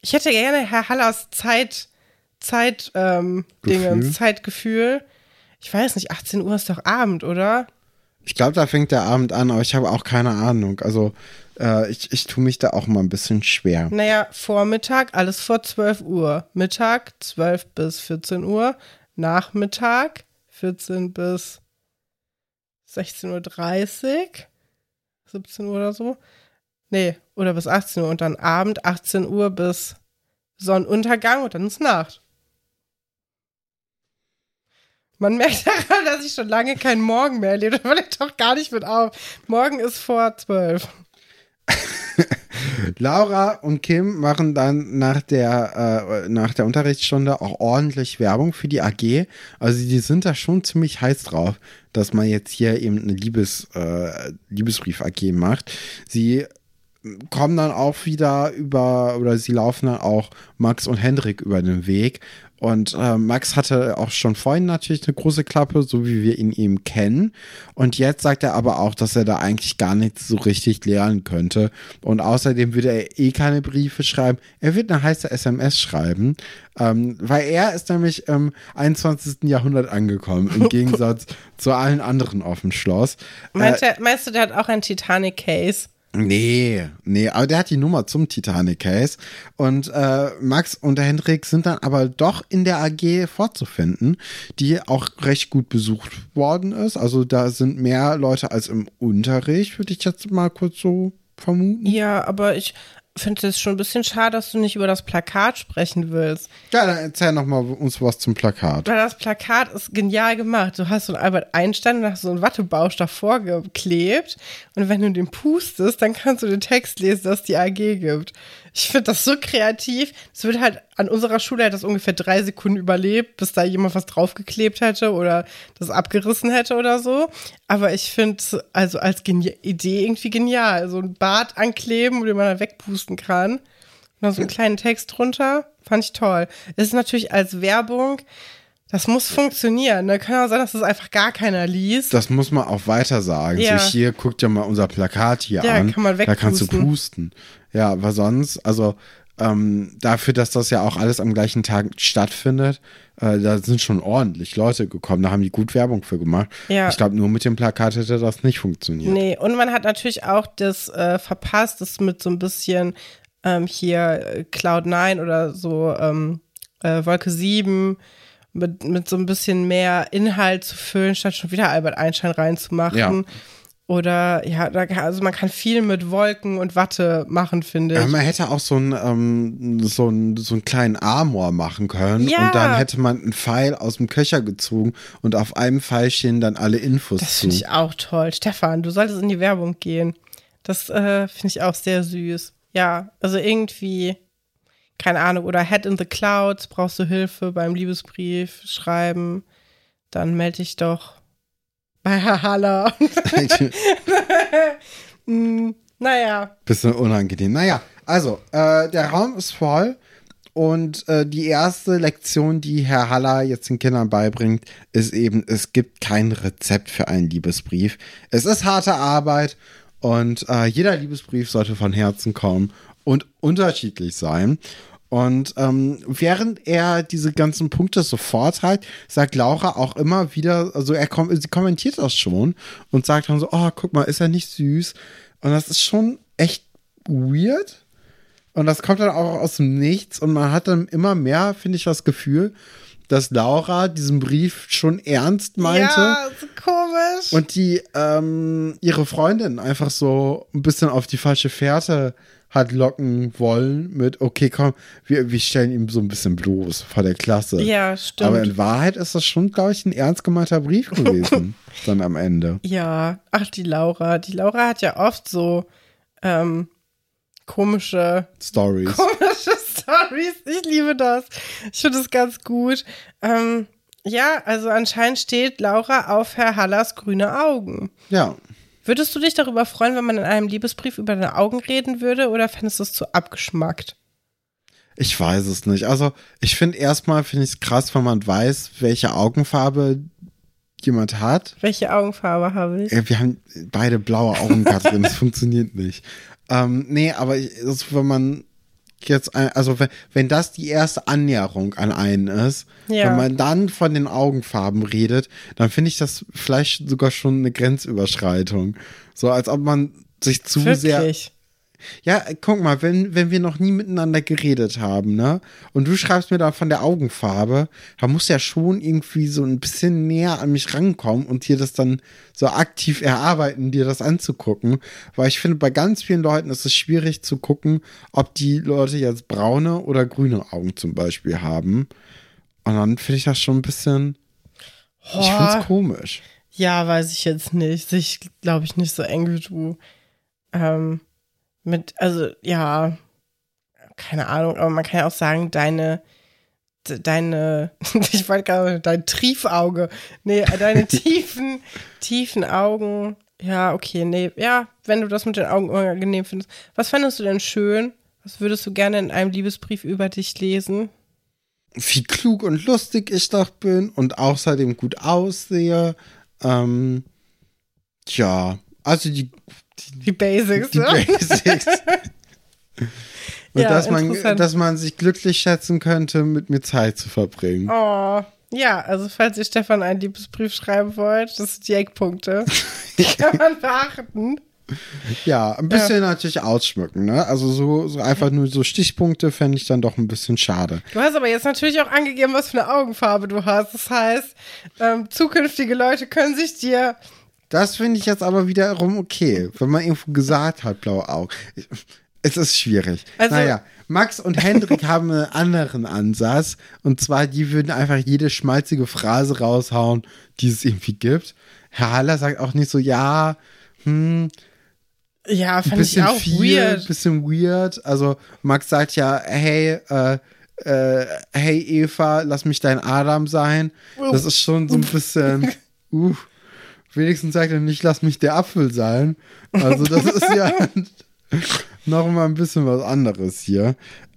Speaker 2: Ich hätte gerne Herr Hallers Zeit, Zeit, ähm, Dinge, Zeitgefühl. Ich weiß nicht, 18 Uhr ist doch Abend, oder?
Speaker 1: Ich glaube, da fängt der Abend an, aber ich habe auch keine Ahnung. Also äh, ich, ich tue mich da auch mal ein bisschen schwer.
Speaker 2: Naja, Vormittag, alles vor 12 Uhr. Mittag 12 bis 14 Uhr. Nachmittag 14 bis 16.30 Uhr. 17 Uhr oder so. Nee, oder bis 18 Uhr. Und dann Abend 18 Uhr bis Sonnenuntergang und dann ist Nacht. Man merkt daran, dass ich schon lange keinen Morgen mehr erlebe. Da ich doch gar nicht mit auf. Morgen ist vor zwölf.
Speaker 1: Laura und Kim machen dann nach der, äh, nach der Unterrichtsstunde auch ordentlich Werbung für die AG. Also die sind da schon ziemlich heiß drauf, dass man jetzt hier eben eine Liebes, äh, Liebesbrief-AG macht. Sie kommen dann auch wieder über, oder sie laufen dann auch Max und Hendrik über den Weg und äh, Max hatte auch schon vorhin natürlich eine große Klappe, so wie wir ihn eben kennen. Und jetzt sagt er aber auch, dass er da eigentlich gar nichts so richtig lernen könnte. Und außerdem würde er eh keine Briefe schreiben. Er wird eine heiße SMS schreiben, ähm, weil er ist nämlich im 21. Jahrhundert angekommen, im Gegensatz zu allen anderen auf dem Schloss.
Speaker 2: Meinst, äh, meinst du, der hat auch ein Titanic-Case?
Speaker 1: Nee, nee, aber der hat die Nummer zum Titanic Case. Und äh, Max und der Hendrik sind dann aber doch in der AG vorzufinden, die auch recht gut besucht worden ist. Also da sind mehr Leute als im Unterricht, würde ich jetzt mal kurz so vermuten.
Speaker 2: Ja, aber ich, finde es schon ein bisschen schade, dass du nicht über das Plakat sprechen willst.
Speaker 1: Ja, dann erzähl noch mal uns was zum Plakat.
Speaker 2: Weil das Plakat ist genial gemacht. Du hast so einen Albert Einstein und hast so einen Wattebausch davor geklebt und wenn du den pustest, dann kannst du den Text lesen, dass es die AG gibt. Ich finde das so kreativ. Es wird halt an unserer Schule hat das ungefähr drei Sekunden überlebt, bis da jemand was draufgeklebt hätte oder das abgerissen hätte oder so. Aber ich finde also als Genie Idee irgendwie genial. So ein Bart ankleben, den man dann wegpusten kann. Und dann so einen kleinen Text drunter. Fand ich toll. Es ist natürlich als Werbung das muss funktionieren. Ne? Kann auch sein, dass das einfach gar keiner liest.
Speaker 1: Das muss man auch weiter sagen. Ja. So, hier, guck dir mal unser Plakat hier ja, an. Kann man da kannst du pusten. Ja, aber sonst, also ähm, dafür, dass das ja auch alles am gleichen Tag stattfindet, äh, da sind schon ordentlich Leute gekommen. Da haben die gut Werbung für gemacht. Ja. Ich glaube, nur mit dem Plakat hätte das nicht funktioniert.
Speaker 2: Nee, und man hat natürlich auch das äh, verpasst, das mit so ein bisschen ähm, hier äh, Cloud9 oder so ähm, äh, Wolke 7 mit, mit so ein bisschen mehr Inhalt zu füllen, statt schon wieder Albert Einstein reinzumachen. Ja. Oder ja, da, also man kann viel mit Wolken und Watte machen, finde ich. Ja,
Speaker 1: man hätte auch so einen, ähm, so einen, so einen kleinen Amor machen können. Ja. Und dann hätte man einen Pfeil aus dem Köcher gezogen und auf einem Pfeilchen dann alle Infos
Speaker 2: das zu. Das finde ich auch toll. Stefan, du solltest in die Werbung gehen. Das äh, finde ich auch sehr süß. Ja, also irgendwie keine Ahnung, oder Head in the Clouds, brauchst du Hilfe beim Liebesbrief schreiben, dann melde dich doch bei Herr Haller. hm, naja.
Speaker 1: Bisschen unangenehm. Naja, also, äh, der Raum ist voll. Und äh, die erste Lektion, die Herr Haller jetzt den Kindern beibringt, ist eben, es gibt kein Rezept für einen Liebesbrief. Es ist harte Arbeit und äh, jeder Liebesbrief sollte von Herzen kommen und unterschiedlich sein. Und ähm, während er diese ganzen Punkte so vorträgt, sagt Laura auch immer wieder, also er kom sie kommentiert das schon und sagt dann so, oh, guck mal, ist er nicht süß? Und das ist schon echt weird. Und das kommt dann auch aus dem Nichts und man hat dann immer mehr, finde ich, das Gefühl, dass Laura diesen Brief schon ernst meinte. Ja,
Speaker 2: so komisch.
Speaker 1: Und die ähm, ihre Freundin einfach so ein bisschen auf die falsche Fährte hat locken wollen mit, okay, komm, wir, wir stellen ihm so ein bisschen bloß vor der Klasse.
Speaker 2: Ja, stimmt.
Speaker 1: Aber in Wahrheit ist das schon, glaube ich, ein ernst gemeinter Brief gewesen, dann am Ende.
Speaker 2: Ja, ach, die Laura. Die Laura hat ja oft so ähm, komische
Speaker 1: Stories.
Speaker 2: Komische Stories. Ich liebe das. Ich finde es ganz gut. Ähm, ja, also anscheinend steht Laura auf Herr Hallers grüne Augen.
Speaker 1: Ja.
Speaker 2: Würdest du dich darüber freuen, wenn man in einem Liebesbrief über deine Augen reden würde oder fändest du es zu abgeschmackt?
Speaker 1: Ich weiß es nicht. Also, ich finde erstmal, finde ich es krass, wenn man weiß, welche Augenfarbe jemand hat.
Speaker 2: Welche Augenfarbe habe ich?
Speaker 1: Ja, wir haben beide blaue Augen, Katrin. das funktioniert nicht. Ähm, nee, aber ich, also, wenn man jetzt, also wenn, wenn das die erste Annäherung an einen ist,
Speaker 2: Ja.
Speaker 1: wenn man dann von den Augenfarben redet, dann finde ich das vielleicht sogar schon eine Grenzüberschreitung. So als ob man sich zu sehr
Speaker 2: Wirklich?
Speaker 1: Ja, guck mal, wenn, wenn wir noch nie miteinander geredet haben, ne? Und du schreibst mir da von der Augenfarbe, da muss ja schon irgendwie so ein bisschen näher an mich rankommen und dir das dann so aktiv erarbeiten, dir das anzugucken. Weil ich finde, bei ganz vielen Leuten ist es schwierig zu gucken, ob die Leute jetzt braune oder grüne Augen zum Beispiel haben. Und dann finde ich das schon ein bisschen. Ich finde es komisch.
Speaker 2: Ja, weiß ich jetzt nicht. Ich glaube ich nicht so eng wie du. Ähm, mit, also, ja, keine Ahnung, aber man kann ja auch sagen, deine, de- deine, ich wollte gerade sagen, dein Triefauge. Nee, deine tiefen, tiefen Augen. Ja, okay, nee, ja, wenn du das mit den Augen unangenehm findest. Was fändest du denn schön? Was würdest du gerne in einem Liebesbrief über dich lesen?
Speaker 1: wie klug und lustig ich doch bin und außerdem gut aussehe. Ähm, ja, also die,
Speaker 2: Die Basics,
Speaker 1: die
Speaker 2: ne?
Speaker 1: Basics. Und
Speaker 2: Ja,
Speaker 1: dass, man, dass man sich glücklich schätzen könnte, mit mir Zeit zu verbringen.
Speaker 2: Oh, ja, also falls ihr Stefan einen Liebesbrief schreiben wollt, das sind die Eckpunkte. Die kann man beachten.
Speaker 1: Ja, ein bisschen natürlich ausschmücken, ne? Also so, so einfach nur so Stichpunkte fände ich dann doch ein bisschen schade.
Speaker 2: Du hast aber jetzt natürlich auch angegeben, was für eine Augenfarbe du hast. Das heißt, ähm, zukünftige Leute können sich dir.
Speaker 1: Das finde ich jetzt aber wiederum okay, wenn man irgendwo gesagt hat, blaue Augen. Es ist schwierig.
Speaker 2: Also-
Speaker 1: naja, Max und Hendrik haben einen anderen Ansatz. Und zwar, die würden einfach jede schmalzige Phrase raushauen, die es irgendwie gibt. Herr Haller sagt auch nicht so, ja, hm,
Speaker 2: Ja, fand ich auch
Speaker 1: viel,
Speaker 2: weird.
Speaker 1: bisschen weird. Also Max sagt ja, hey, äh, äh, hey Eva, lass mich dein Adam sein. Das ist schon so ein bisschen, uh, wenigstens sagt er nicht, lass mich der Apfel sein. Also das ist ja noch mal ein bisschen was anderes hier.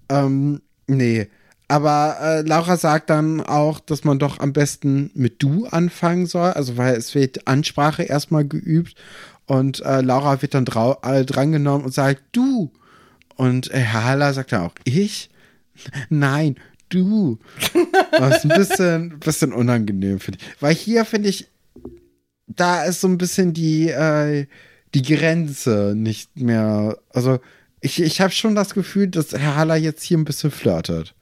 Speaker 1: Ähm, nee. Aber äh, Laura sagt dann auch, dass man doch am besten mit du anfangen soll, also weil es wird Ansprache erstmal geübt und äh, Laura wird dann äh, drangenommen und sagt du. Und äh, Herr Haller sagt dann auch ich? Nein, du. Das ist ein bisschen, bisschen unangenehm, finde ich. Weil hier finde ich, da ist so ein bisschen die, äh, die Grenze nicht mehr. Also ich, ich habe schon das Gefühl, dass Herr Haller jetzt hier ein bisschen flirtet.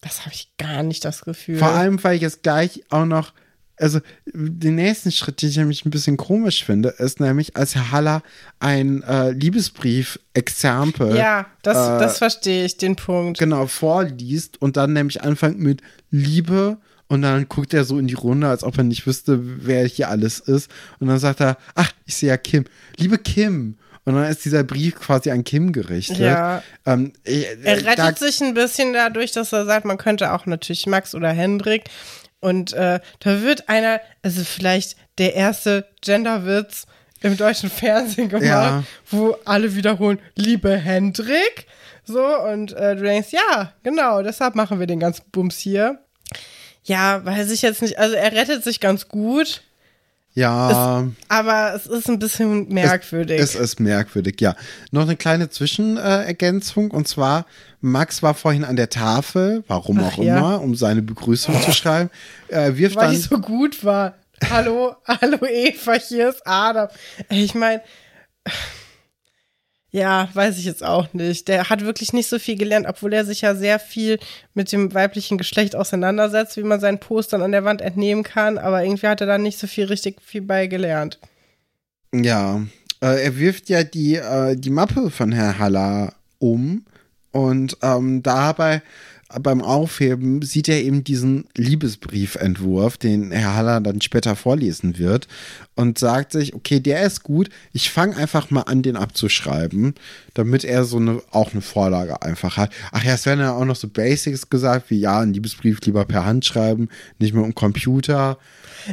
Speaker 2: Das habe ich gar nicht das Gefühl.
Speaker 1: Vor allem, weil ich jetzt gleich auch noch, also den nächsten Schritt, den ich nämlich ein bisschen komisch finde, ist nämlich, als Herr Haller ein äh, Liebesbrief-Exempel
Speaker 2: ja, das,
Speaker 1: äh,
Speaker 2: das verstehe ich, den Punkt.
Speaker 1: genau vorliest und dann nämlich anfängt mit Liebe und dann guckt er so in die Runde, als ob er nicht wüsste, wer hier alles ist. Und dann sagt er, ach, ich sehe ja Kim. Liebe Kim. Und dann ist dieser Brief quasi an Kim gerichtet.
Speaker 2: Ja.
Speaker 1: Ähm, äh,
Speaker 2: Er rettet
Speaker 1: da,
Speaker 2: sich ein bisschen dadurch, dass er sagt, man könnte auch natürlich Max oder Hendrik. Und äh, da wird einer, also vielleicht der erste Genderwitz im deutschen Fernsehen gemacht,
Speaker 1: Ja.
Speaker 2: wo alle wiederholen, liebe Hendrik. So, und äh, du denkst, ja, genau, deshalb machen wir den ganzen Bums hier. Ja, weiß ich jetzt nicht. Also er rettet sich ganz gut,
Speaker 1: ja.
Speaker 2: aber es ist ein bisschen merkwürdig.
Speaker 1: Es ist merkwürdig, ja. Noch eine kleine Zwischenergänzung und zwar, Max war vorhin an der Tafel, warum
Speaker 2: Ach
Speaker 1: auch
Speaker 2: ja.
Speaker 1: immer, um seine Begrüßung zu schreiben, äh, wirft
Speaker 2: weil
Speaker 1: dann,
Speaker 2: ich so gut war. Hallo, hallo Eva, hier ist Adam. Ich meine, ja, weiß ich jetzt auch nicht. Der hat wirklich nicht so viel gelernt, obwohl er sich ja sehr viel mit dem weiblichen Geschlecht auseinandersetzt, wie man seinen Postern an der Wand entnehmen kann. Aber irgendwie hat er da nicht so viel richtig viel bei gelernt.
Speaker 1: ja, äh, er wirft ja die, äh, die Mappe von Herr Haller um und ähm, dabei beim Aufheben sieht er eben diesen Liebesbriefentwurf, den Herr Haller dann später vorlesen wird und sagt sich, okay, der ist gut, ich fange einfach mal an, den abzuschreiben, damit er so eine, auch eine Vorlage einfach hat. Ach ja, es werden ja auch noch so Basics gesagt, wie ja, ein Liebesbrief lieber per Hand schreiben, nicht mehr im Computer.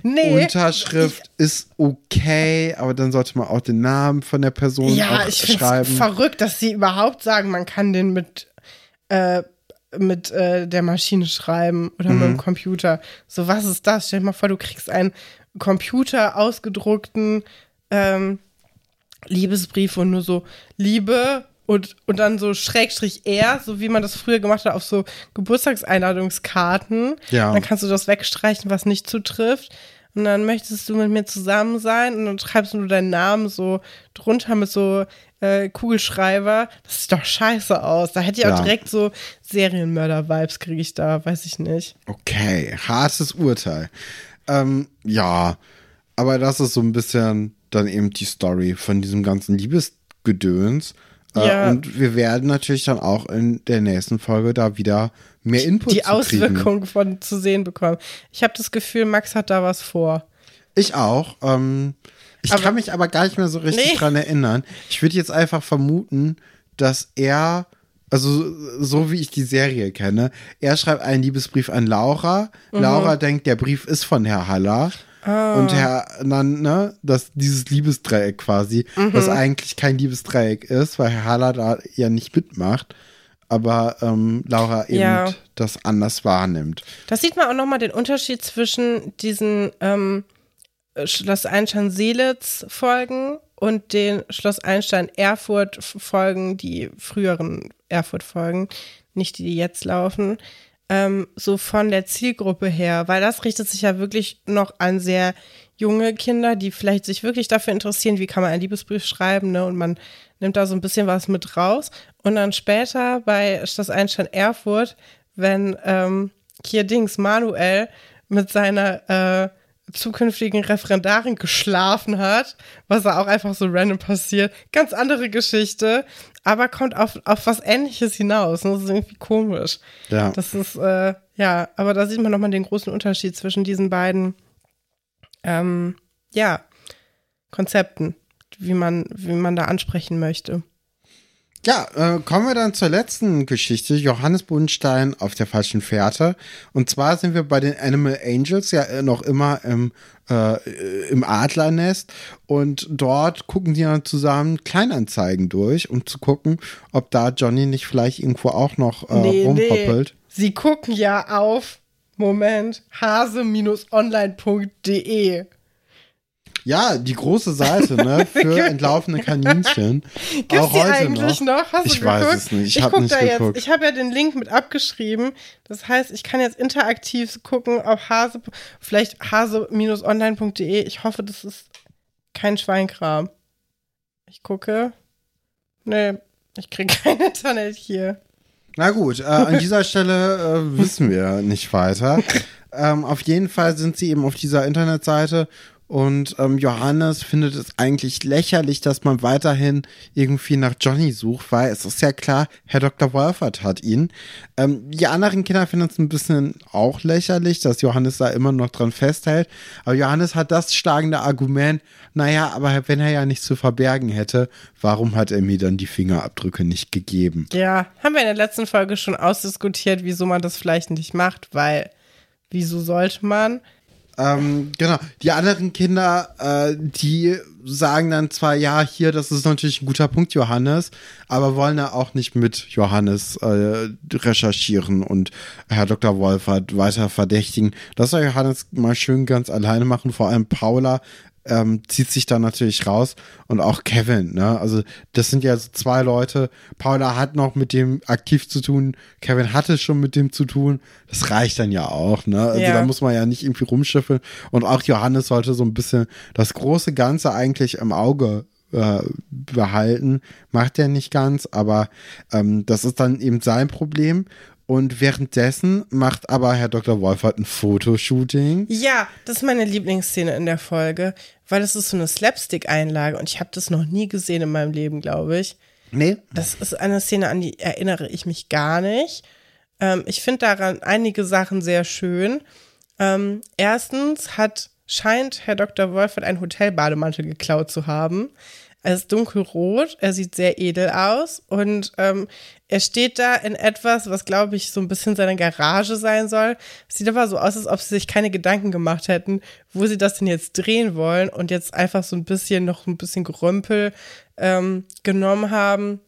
Speaker 1: Nee, Unterschrift ich, ist okay, aber dann sollte man auch den Namen von der Person ja, ich schreiben.
Speaker 2: Verrückt, dass sie überhaupt sagen, man kann den mit äh, mit äh, der Maschine schreiben oder mhm. mit dem mhm. Computer. So, was ist das? Stell dir mal vor, du kriegst einen Computer ausgedruckten ähm, Liebesbrief und nur so Liebe und, und dann so Schrägstrich R, so wie man das früher gemacht hat auf so Geburtstagseinladungskarten. Ja. Dann kannst du das wegstreichen, was nicht zutrifft. Und dann möchtest du mit mir zusammen sein und dann schreibst du deinen Namen so drunter mit so äh, Kugelschreiber. Das sieht doch scheiße aus. Da hätte ich ja. auch direkt so Serienmörder-Vibes, kriege ich da, weiß ich nicht.
Speaker 1: Okay, hartes Urteil. Ähm, ja, aber das ist so ein bisschen dann eben die Story von diesem ganzen Liebesgedöns. Äh, ja. Und wir werden natürlich dann auch in der nächsten Folge da wieder mehr Input
Speaker 2: Die Auswirkung von zu sehen bekommen. Ich habe das Gefühl, Max hat da was vor.
Speaker 1: Ich auch. Ähm, ich aber, kann mich aber gar nicht mehr so richtig nee. dran erinnern. Ich würde jetzt einfach vermuten, dass er, also so wie ich die Serie kenne, er schreibt einen Liebesbrief an Laura. Mhm. Laura denkt, der Brief ist von Herr Haller. Ah. Und Herr, dann, ne, dass dieses Liebesdreieck quasi, mhm. was eigentlich kein Liebesdreieck ist, weil Herr Haller da ja nicht mitmacht, aber ähm, Laura eben ja. das anders wahrnimmt.
Speaker 2: Das sieht man auch nochmal den Unterschied zwischen diesen ähm, Schloss Einstein-Seelitz-Folgen und den Schloss Einstein-Erfurt-Folgen, die früheren Erfurt-Folgen, nicht die, die jetzt laufen ähm, so von der Zielgruppe her, weil das richtet sich ja wirklich noch an sehr junge Kinder, die vielleicht sich wirklich dafür interessieren, wie kann man einen Liebesbrief schreiben, ne? Und man nimmt da so ein bisschen was mit raus. Und dann später bei Schloss Einstein Erfurt, wenn ähm, hier Dings Manuel mit seiner äh, zukünftigen Referendarin geschlafen hat, was da auch einfach so random passiert. Ganz andere Geschichte, aber kommt auf, auf was Ähnliches hinaus. Das ist irgendwie komisch. Ja. Das ist, äh, ja, aber da sieht man nochmal den großen Unterschied zwischen diesen beiden, ähm, ja, Konzepten, wie man, wie man da ansprechen möchte.
Speaker 1: Ja, äh, kommen wir dann zur letzten Geschichte. Johannes Bodenstein auf der falschen Fährte. Und zwar sind wir bei den Animal Angels ja äh, noch immer im, äh, im Adlernest. Und dort gucken die dann zusammen Kleinanzeigen durch, um zu gucken, ob da Johnny nicht vielleicht irgendwo auch noch äh, nee, rumpoppelt. Nee.
Speaker 2: Sie gucken ja auf, Moment, hase-online.de.
Speaker 1: Ja, die große Seite, ne, für entlaufene Kaninchen.
Speaker 2: Gibt's auch die heute eigentlich noch? noch?
Speaker 1: Hast ich du weiß es nicht. Ich, ich habe nicht geguckt.
Speaker 2: Jetzt, ich habe ja den Link mit abgeschrieben. Das heißt, ich kann jetzt interaktiv gucken auf Hase, vielleicht hase-online.de. Ich hoffe, das ist kein Schweinkram. Ich gucke. Nee, ich kriege kein Internet hier.
Speaker 1: Na gut, äh, an dieser Stelle äh, wissen wir nicht weiter. Ähm, auf jeden Fall sind sie eben auf dieser Internetseite und ähm, Johannes findet es eigentlich lächerlich, dass man weiterhin irgendwie nach Johnny sucht, weil es ist ja klar, Herr Dr. Wolfert hat ihn. Ähm, die anderen Kinder finden es ein bisschen auch lächerlich, dass Johannes da immer noch dran festhält. Aber Johannes hat das schlagende Argument, naja, aber wenn er ja nichts zu verbergen hätte, warum hat er mir dann die Fingerabdrücke nicht gegeben?
Speaker 2: Ja, haben wir in der letzten Folge schon ausdiskutiert, wieso man das vielleicht nicht macht, weil wieso sollte man?
Speaker 1: Ähm, genau. Die anderen Kinder, äh, die sagen dann zwar, ja, hier, das ist natürlich ein guter Punkt, Johannes, aber wollen ja auch nicht mit Johannes äh, recherchieren und Herr Dr. Wolfert weiter verdächtigen. Das soll Johannes mal schön ganz alleine machen, vor allem Paula ähm, zieht sich da natürlich raus und auch Kevin, ne? Also das sind ja so zwei Leute. Paula hat noch mit dem aktiv zu tun, Kevin hatte schon mit dem zu tun. Das reicht dann ja auch, ne? Also ja. da muss man ja nicht irgendwie rumschiffeln. Und auch Johannes sollte so ein bisschen das große Ganze eigentlich im Auge äh, behalten. Macht er nicht ganz, aber ähm, das ist dann eben sein Problem. Und währenddessen macht aber Herr Dr. Wolfert ein Fotoshooting.
Speaker 2: Ja, das ist meine Lieblingsszene in der Folge, weil das ist so eine Slapstick-Einlage und ich habe das noch nie gesehen in meinem Leben, glaube ich.
Speaker 1: Nee.
Speaker 2: Das ist eine Szene, an die erinnere ich mich gar nicht. Ähm, ich finde daran einige Sachen sehr schön. Ähm, erstens hat, scheint Herr Dr. Wolfert einen Hotelbademantel geklaut zu haben. Er ist dunkelrot, er sieht sehr edel aus und ähm, er steht da in etwas, was glaube ich so ein bisschen seine Garage sein soll. sieht aber so aus, als ob sie sich keine Gedanken gemacht hätten, wo sie das denn jetzt drehen wollen und jetzt einfach so ein bisschen noch ein bisschen Gerümpel ähm, genommen haben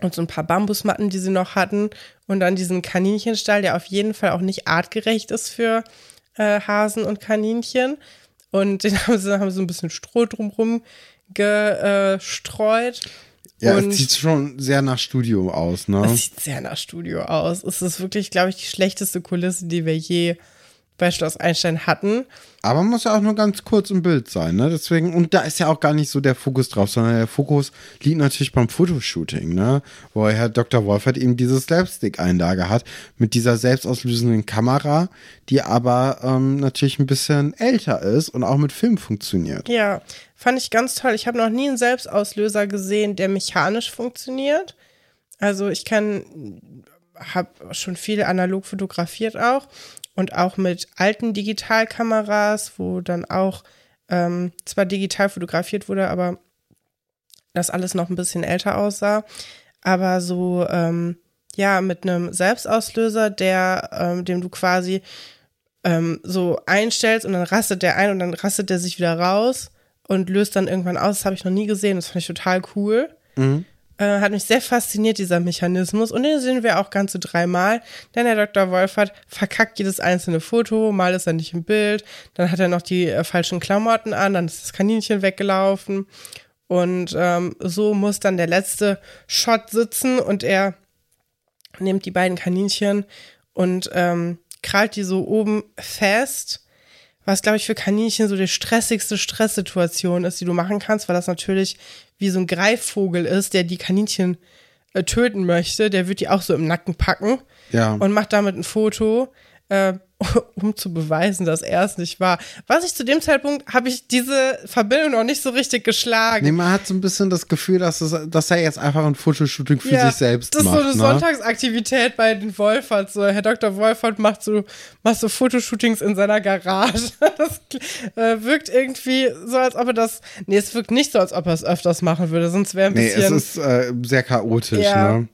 Speaker 2: und so ein paar Bambusmatten, die sie noch hatten und dann diesen Kaninchenstall, der auf jeden Fall auch nicht artgerecht ist für äh, Hasen und Kaninchen. Und den haben sie, haben sie so ein bisschen Stroh drumrum gestreut.
Speaker 1: Ja, und es sieht schon sehr nach Studio aus, ne?
Speaker 2: Es sieht sehr nach Studio aus. Es ist wirklich, glaube ich, die schlechteste Kulisse, die wir je bei Schloss Einstein hatten.
Speaker 1: Aber muss ja auch nur ganz kurz im Bild sein, ne? Deswegen, und da ist ja auch gar nicht so der Fokus drauf, sondern der Fokus liegt natürlich beim Fotoshooting, ne? Wo Herr Dr. Wolfert eben diese Slapstick-Einlage hat mit dieser selbstauslösenden Kamera, die aber ähm, natürlich ein bisschen älter ist und auch mit Film funktioniert.
Speaker 2: Ja, fand ich ganz toll. Ich habe noch nie einen Selbstauslöser gesehen, der mechanisch funktioniert. Also ich kann, habe schon viel analog fotografiert auch und auch mit alten Digitalkameras, wo dann auch ähm, zwar digital fotografiert wurde, aber das alles noch ein bisschen älter aussah. Aber so, ähm, ja, mit einem Selbstauslöser, der, ähm, dem du quasi ähm, so einstellst und dann rastet der ein und dann rastet der sich wieder raus und löst dann irgendwann aus. Das habe ich noch nie gesehen. Das fand ich total cool. Mhm. Äh, hat mich sehr fasziniert, dieser Mechanismus. Und den sehen wir auch ganze dreimal. Denn der Dr. Wolfert verkackt jedes einzelne Foto. Mal ist er nicht im Bild. Dann hat er noch die äh, falschen Klamotten an. Dann ist das Kaninchen weggelaufen. Und ähm, so muss dann der letzte Shot sitzen und er nimmt die beiden Kaninchen und ähm, krallt die so oben fest was, glaube ich, für Kaninchen so die stressigste Stresssituation ist, die du machen kannst, weil das natürlich wie so ein Greifvogel ist, der die Kaninchen äh, töten möchte. Der wird die auch so im Nacken packen
Speaker 1: ja.
Speaker 2: und macht damit ein Foto. Äh, um zu beweisen, dass er es nicht war. Was ich zu dem Zeitpunkt habe ich diese Verbindung noch nicht so richtig geschlagen.
Speaker 1: Nee, man hat so ein bisschen das Gefühl, dass, es, dass er jetzt einfach ein Fotoshooting für ja, sich selbst macht. Das ist so eine
Speaker 2: ne? Sonntagsaktivität bei den Wolfert. So, Herr Dr. Wolfert macht so, macht so Fotoshootings in seiner Garage. Das äh, wirkt irgendwie so, als ob er das. Nee, es wirkt nicht so, als ob er es öfters machen würde, sonst wäre ein bisschen.
Speaker 1: Nee, es ist äh, sehr chaotisch, ja. ne?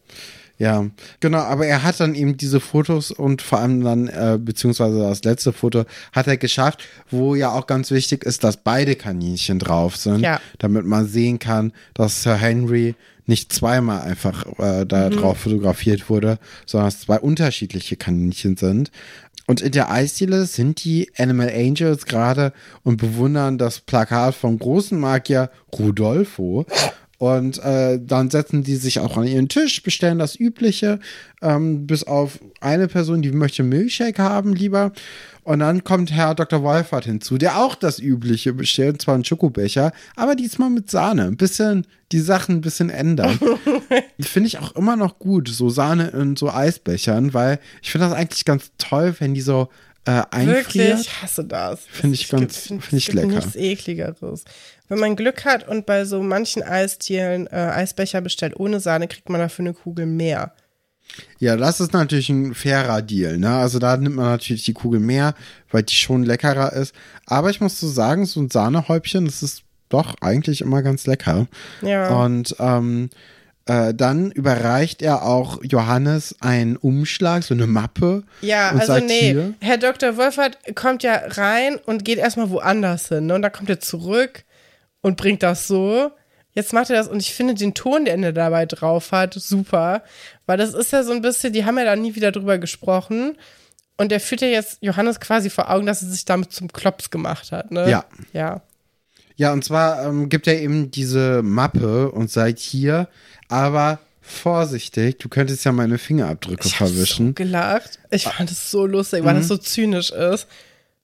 Speaker 1: Ja, genau, aber er hat dann eben diese Fotos und vor allem dann, äh, beziehungsweise das letzte Foto, hat er geschafft, wo ja auch ganz wichtig ist, dass beide Kaninchen drauf sind, ja. damit man sehen kann, dass Sir Henry nicht zweimal einfach äh, da mhm. drauf fotografiert wurde, sondern dass zwei unterschiedliche Kaninchen sind. Und in der Eisdiele sind die Animal Angels gerade und bewundern das Plakat vom großen Magier Rudolfo. Und äh, dann setzen die sich auch an ihren Tisch, bestellen das Übliche, ähm, bis auf eine Person, die möchte Milchshake haben lieber. Und dann kommt Herr Dr. Wolfert hinzu, der auch das Übliche bestellt, zwar einen Schokobecher, aber diesmal mit Sahne. Ein bisschen die Sachen ein bisschen ändern. finde ich auch immer noch gut, so Sahne in so Eisbechern, weil ich finde das eigentlich ganz toll, wenn die so äh, einfriert. Wirklich,
Speaker 2: ich hasse das.
Speaker 1: Finde ich ganz, finde find ich lecker.
Speaker 2: Nichts ekligeres. Wenn man Glück hat und bei so manchen Eistielen äh, Eisbecher bestellt ohne Sahne, kriegt man dafür eine Kugel mehr.
Speaker 1: Ja, das ist natürlich ein fairer Deal, ne? Also da nimmt man natürlich die Kugel mehr, weil die schon leckerer ist. Aber ich muss so sagen, so ein Sahnehäubchen, das ist doch eigentlich immer ganz lecker.
Speaker 2: Ja.
Speaker 1: Und ähm, äh, dann überreicht er auch Johannes einen Umschlag, so eine Mappe.
Speaker 2: Ja, also nee, hier. Herr Dr. Wolfert kommt ja rein und geht erstmal woanders hin. Ne? Und dann kommt er zurück und bringt das so. Jetzt macht er das und ich finde den Ton, den er dabei drauf hat, super. Weil das ist ja so ein bisschen, die haben ja da nie wieder drüber gesprochen. Und der führt ja jetzt Johannes quasi vor Augen, dass er sich damit zum Klops gemacht hat, ne?
Speaker 1: Ja.
Speaker 2: Ja.
Speaker 1: Ja, und zwar ähm, gibt er eben diese Mappe und sagt hier, aber vorsichtig, du könntest ja meine Fingerabdrücke ich verwischen. Ich
Speaker 2: so gelacht. Ich fand es so lustig, weil mhm. das so zynisch ist.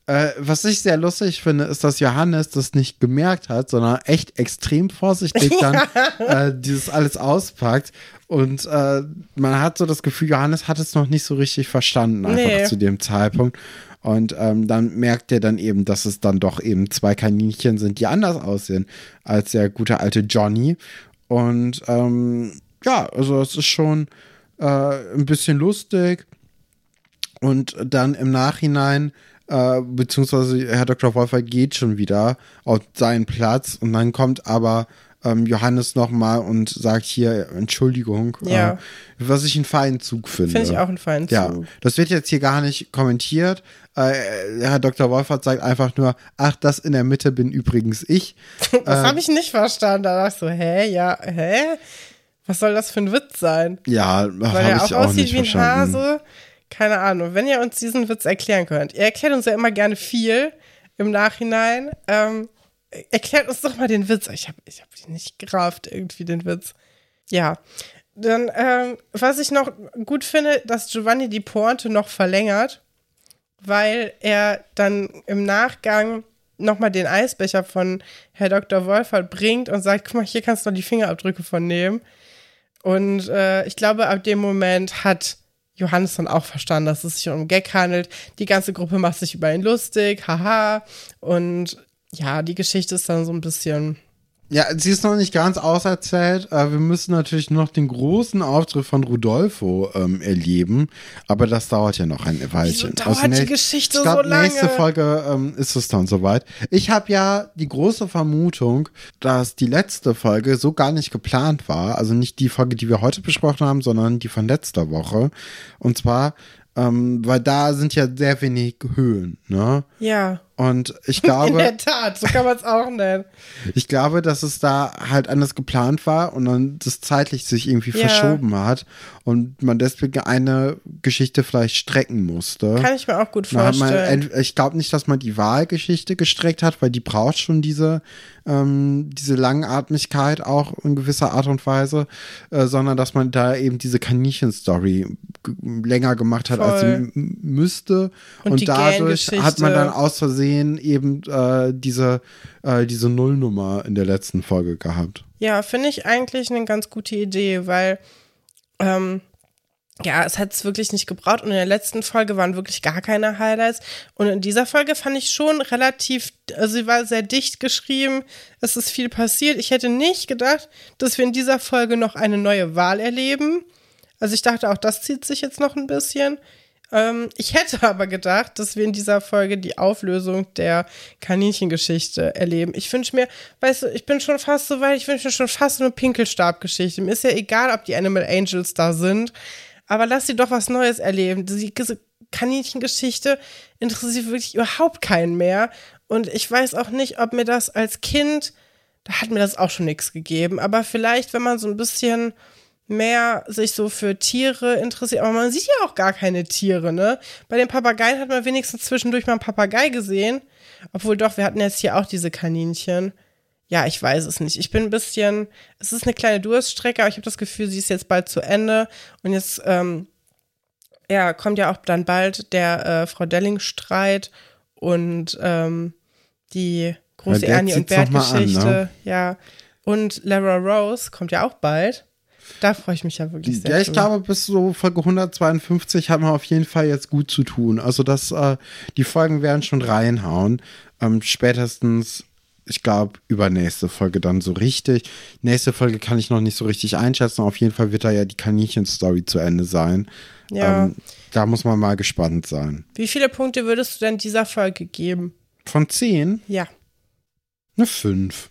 Speaker 1: Äh, was ich sehr lustig finde, ist, dass Johannes das nicht gemerkt hat, sondern echt extrem vorsichtig dann äh, dieses alles auspackt. Und äh, man hat so das Gefühl, Johannes hat es noch nicht so richtig verstanden, einfach nee. zu dem Zeitpunkt. Und ähm, dann merkt er dann eben, dass es dann doch eben zwei Kaninchen sind, die anders aussehen als der gute alte Johnny. Und ähm, ja, also es ist schon äh, ein bisschen lustig. Und dann im Nachhinein, äh, beziehungsweise Herr Dr. Wolfer geht schon wieder auf seinen Platz und dann kommt aber ähm, Johannes nochmal und sagt hier Entschuldigung,
Speaker 2: Ja.
Speaker 1: äh, was ich einen feinen Zug finde.
Speaker 2: Finde ich auch einen feinen
Speaker 1: Ja,
Speaker 2: Zug.
Speaker 1: das wird jetzt hier gar nicht kommentiert. Äh, Herr Dr. Wolfert sagt einfach nur, ach, das in der Mitte bin übrigens ich.
Speaker 2: Das habe ich nicht verstanden. Da dachte ich so, hä, ja, hä? Was soll das für ein Witz sein?
Speaker 1: Ja,
Speaker 2: Weil er
Speaker 1: ich
Speaker 2: auch
Speaker 1: auch
Speaker 2: aussieht
Speaker 1: nicht
Speaker 2: wie ein
Speaker 1: verstanden.
Speaker 2: Hase. Keine Ahnung. Wenn ihr uns diesen Witz erklären könnt. Ihr erklärt uns ja immer gerne viel im Nachhinein. Ähm, erklärt uns doch mal den Witz. Ich habe ich hab ihn nicht gerafft, irgendwie den Witz. Ja. Dann, ähm, was ich noch gut finde, dass Giovanni die Pointe noch verlängert, weil er dann im Nachgang nochmal den Eisbecher von Herr Dr. Wolfert bringt und sagt, guck mal, hier kannst du noch die Fingerabdrücke von nehmen. Und äh, ich glaube, ab dem Moment hat Johannes dann auch verstanden, dass es sich um Gag handelt. Die ganze Gruppe macht sich über ihn lustig, haha. Und ja, die Geschichte ist dann so ein bisschen.
Speaker 1: Ja, sie ist noch nicht ganz auserzählt. Äh, wir müssen natürlich noch den großen Auftritt von Rudolfo ähm, erleben, aber das dauert ja noch ein Weilchen.
Speaker 2: Wieso dauert die
Speaker 1: näch-
Speaker 2: Geschichte
Speaker 1: ich glaub,
Speaker 2: so lange?
Speaker 1: Nächste Folge ähm, ist es dann soweit. Ich habe ja die große Vermutung, dass die letzte Folge so gar nicht geplant war. Also nicht die Folge, die wir heute besprochen haben, sondern die von letzter Woche. Und zwar, ähm, weil da sind ja sehr wenig Höhen, ne?
Speaker 2: Ja,
Speaker 1: Und ich
Speaker 2: in
Speaker 1: glaube.
Speaker 2: der Tat, so kann man es auch nennen.
Speaker 1: Ich glaube, dass es da halt anders geplant war und dann das zeitlich sich irgendwie
Speaker 2: Ja.
Speaker 1: verschoben hat und man deswegen eine Geschichte vielleicht strecken musste.
Speaker 2: Kann ich mir auch gut
Speaker 1: man,
Speaker 2: vorstellen.
Speaker 1: ich glaube nicht, dass man die Wahlgeschichte gestreckt hat, weil die braucht schon diese, ähm, diese Langatmigkeit auch in gewisser Art und Weise, äh, sondern dass man da eben diese Kaninchen-Story länger gemacht hat, als sie
Speaker 2: Voll.
Speaker 1: müsste.
Speaker 2: Und
Speaker 1: Und, dadurch hat man dann aus Versehen eben äh, diese, äh, diese Nullnummer in der letzten Folge gehabt.
Speaker 2: Ja, finde ich eigentlich eine ganz gute Idee, weil ähm, ja, es hat es wirklich nicht gebraucht und in der letzten Folge waren wirklich gar keine Highlights und in dieser Folge fand ich schon relativ, also sie war sehr dicht geschrieben, es ist viel passiert. Ich hätte nicht gedacht, dass wir in dieser Folge noch eine neue Wahl erleben. Also ich dachte auch, das zieht sich jetzt noch ein bisschen. Ähm, ich hätte aber gedacht, dass wir in dieser Folge die Auflösung der Kaninchengeschichte erleben. Ich wünsche mir, weißt du, ich bin schon fast so weit, ich wünsche mir schon fast eine Pinkelstabgeschichte. Mir ist ja egal, ob die Animal Angels da sind, aber lass sie doch was Neues erleben. Die diese Kaninchengeschichte interessiert wirklich überhaupt keinen mehr. Und ich weiß auch nicht, ob mir das als Kind, da hat mir das auch schon nichts gegeben, aber vielleicht, wenn man so ein bisschen mehr sich so für Tiere interessiert. Aber man sieht ja auch gar keine Tiere, ne? Bei den Papageien hat man wenigstens zwischendurch mal einen Papagei gesehen. Obwohl doch, wir hatten jetzt hier auch diese Kaninchen. Ja, ich weiß es nicht. Ich bin ein bisschen, es ist eine kleine Durststrecke, aber ich habe das Gefühl, sie ist jetzt bald zu Ende. Und jetzt, ähm, ja, kommt ja auch dann bald der äh, Frau Delling-Streit und ähm, die große
Speaker 1: Ja,
Speaker 2: Ernie und Bert-Geschichte.
Speaker 1: ne?
Speaker 2: Ja. Und Lara Rose kommt ja auch bald. Da freue ich mich ja wirklich sehr.
Speaker 1: Ja, ich
Speaker 2: drüber.
Speaker 1: glaube, bis so Folge 152 haben wir auf jeden Fall jetzt gut zu tun. Also, dass äh, die Folgen werden schon reinhauen. Ähm, spätestens, ich glaube, übernächste Folge dann so richtig. Nächste Folge kann ich noch nicht so richtig einschätzen. Auf jeden Fall wird da ja die Kaninchen-Story zu Ende sein.
Speaker 2: Ja.
Speaker 1: Ähm, da muss man mal gespannt sein.
Speaker 2: Wie viele Punkte würdest du denn dieser Folge geben?
Speaker 1: Von 10
Speaker 2: Ja.
Speaker 1: eine 5.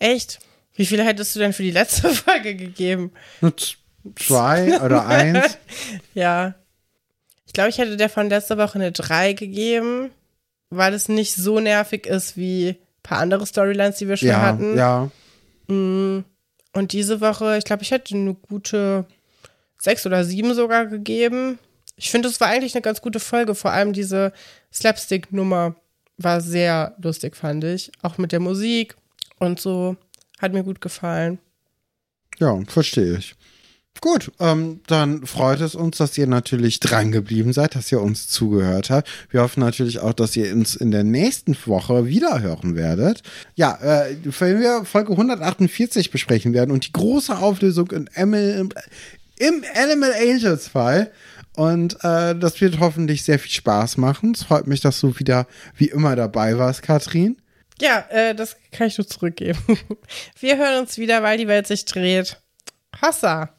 Speaker 2: Echt? Wie viele hättest du denn für die letzte Folge gegeben?
Speaker 1: 2 oder 1.
Speaker 2: Ja. Ich glaube, ich hätte der von letzter Woche eine 3 gegeben, weil es nicht so nervig ist wie ein paar andere Storylines, die wir schon
Speaker 1: Ja,
Speaker 2: hatten.
Speaker 1: ja.
Speaker 2: Mm. Und diese Woche, ich glaube, ich hätte eine gute 6 oder 7 sogar gegeben. Ich finde, es war eigentlich eine ganz gute Folge. Vor allem diese Slapstick-Nummer war sehr lustig, fand ich. Auch mit der Musik und so. Hat mir gut gefallen.
Speaker 1: Ja, verstehe ich. Gut, ähm, dann freut es uns, dass ihr natürlich dran geblieben seid, dass ihr uns zugehört habt. Wir hoffen natürlich auch, dass ihr uns in der nächsten Woche wieder hören werdet. Ja, äh, wenn wir Folge 148 besprechen werden und die große Auflösung in Emil, im Animal Angels Fall. Und äh, das wird hoffentlich sehr viel Spaß machen. Es freut mich, dass du wieder wie immer dabei warst, Katrin.
Speaker 2: Ja, äh, das kann ich nur zurückgeben. Wir hören uns wieder, weil die Welt sich dreht. Hassa!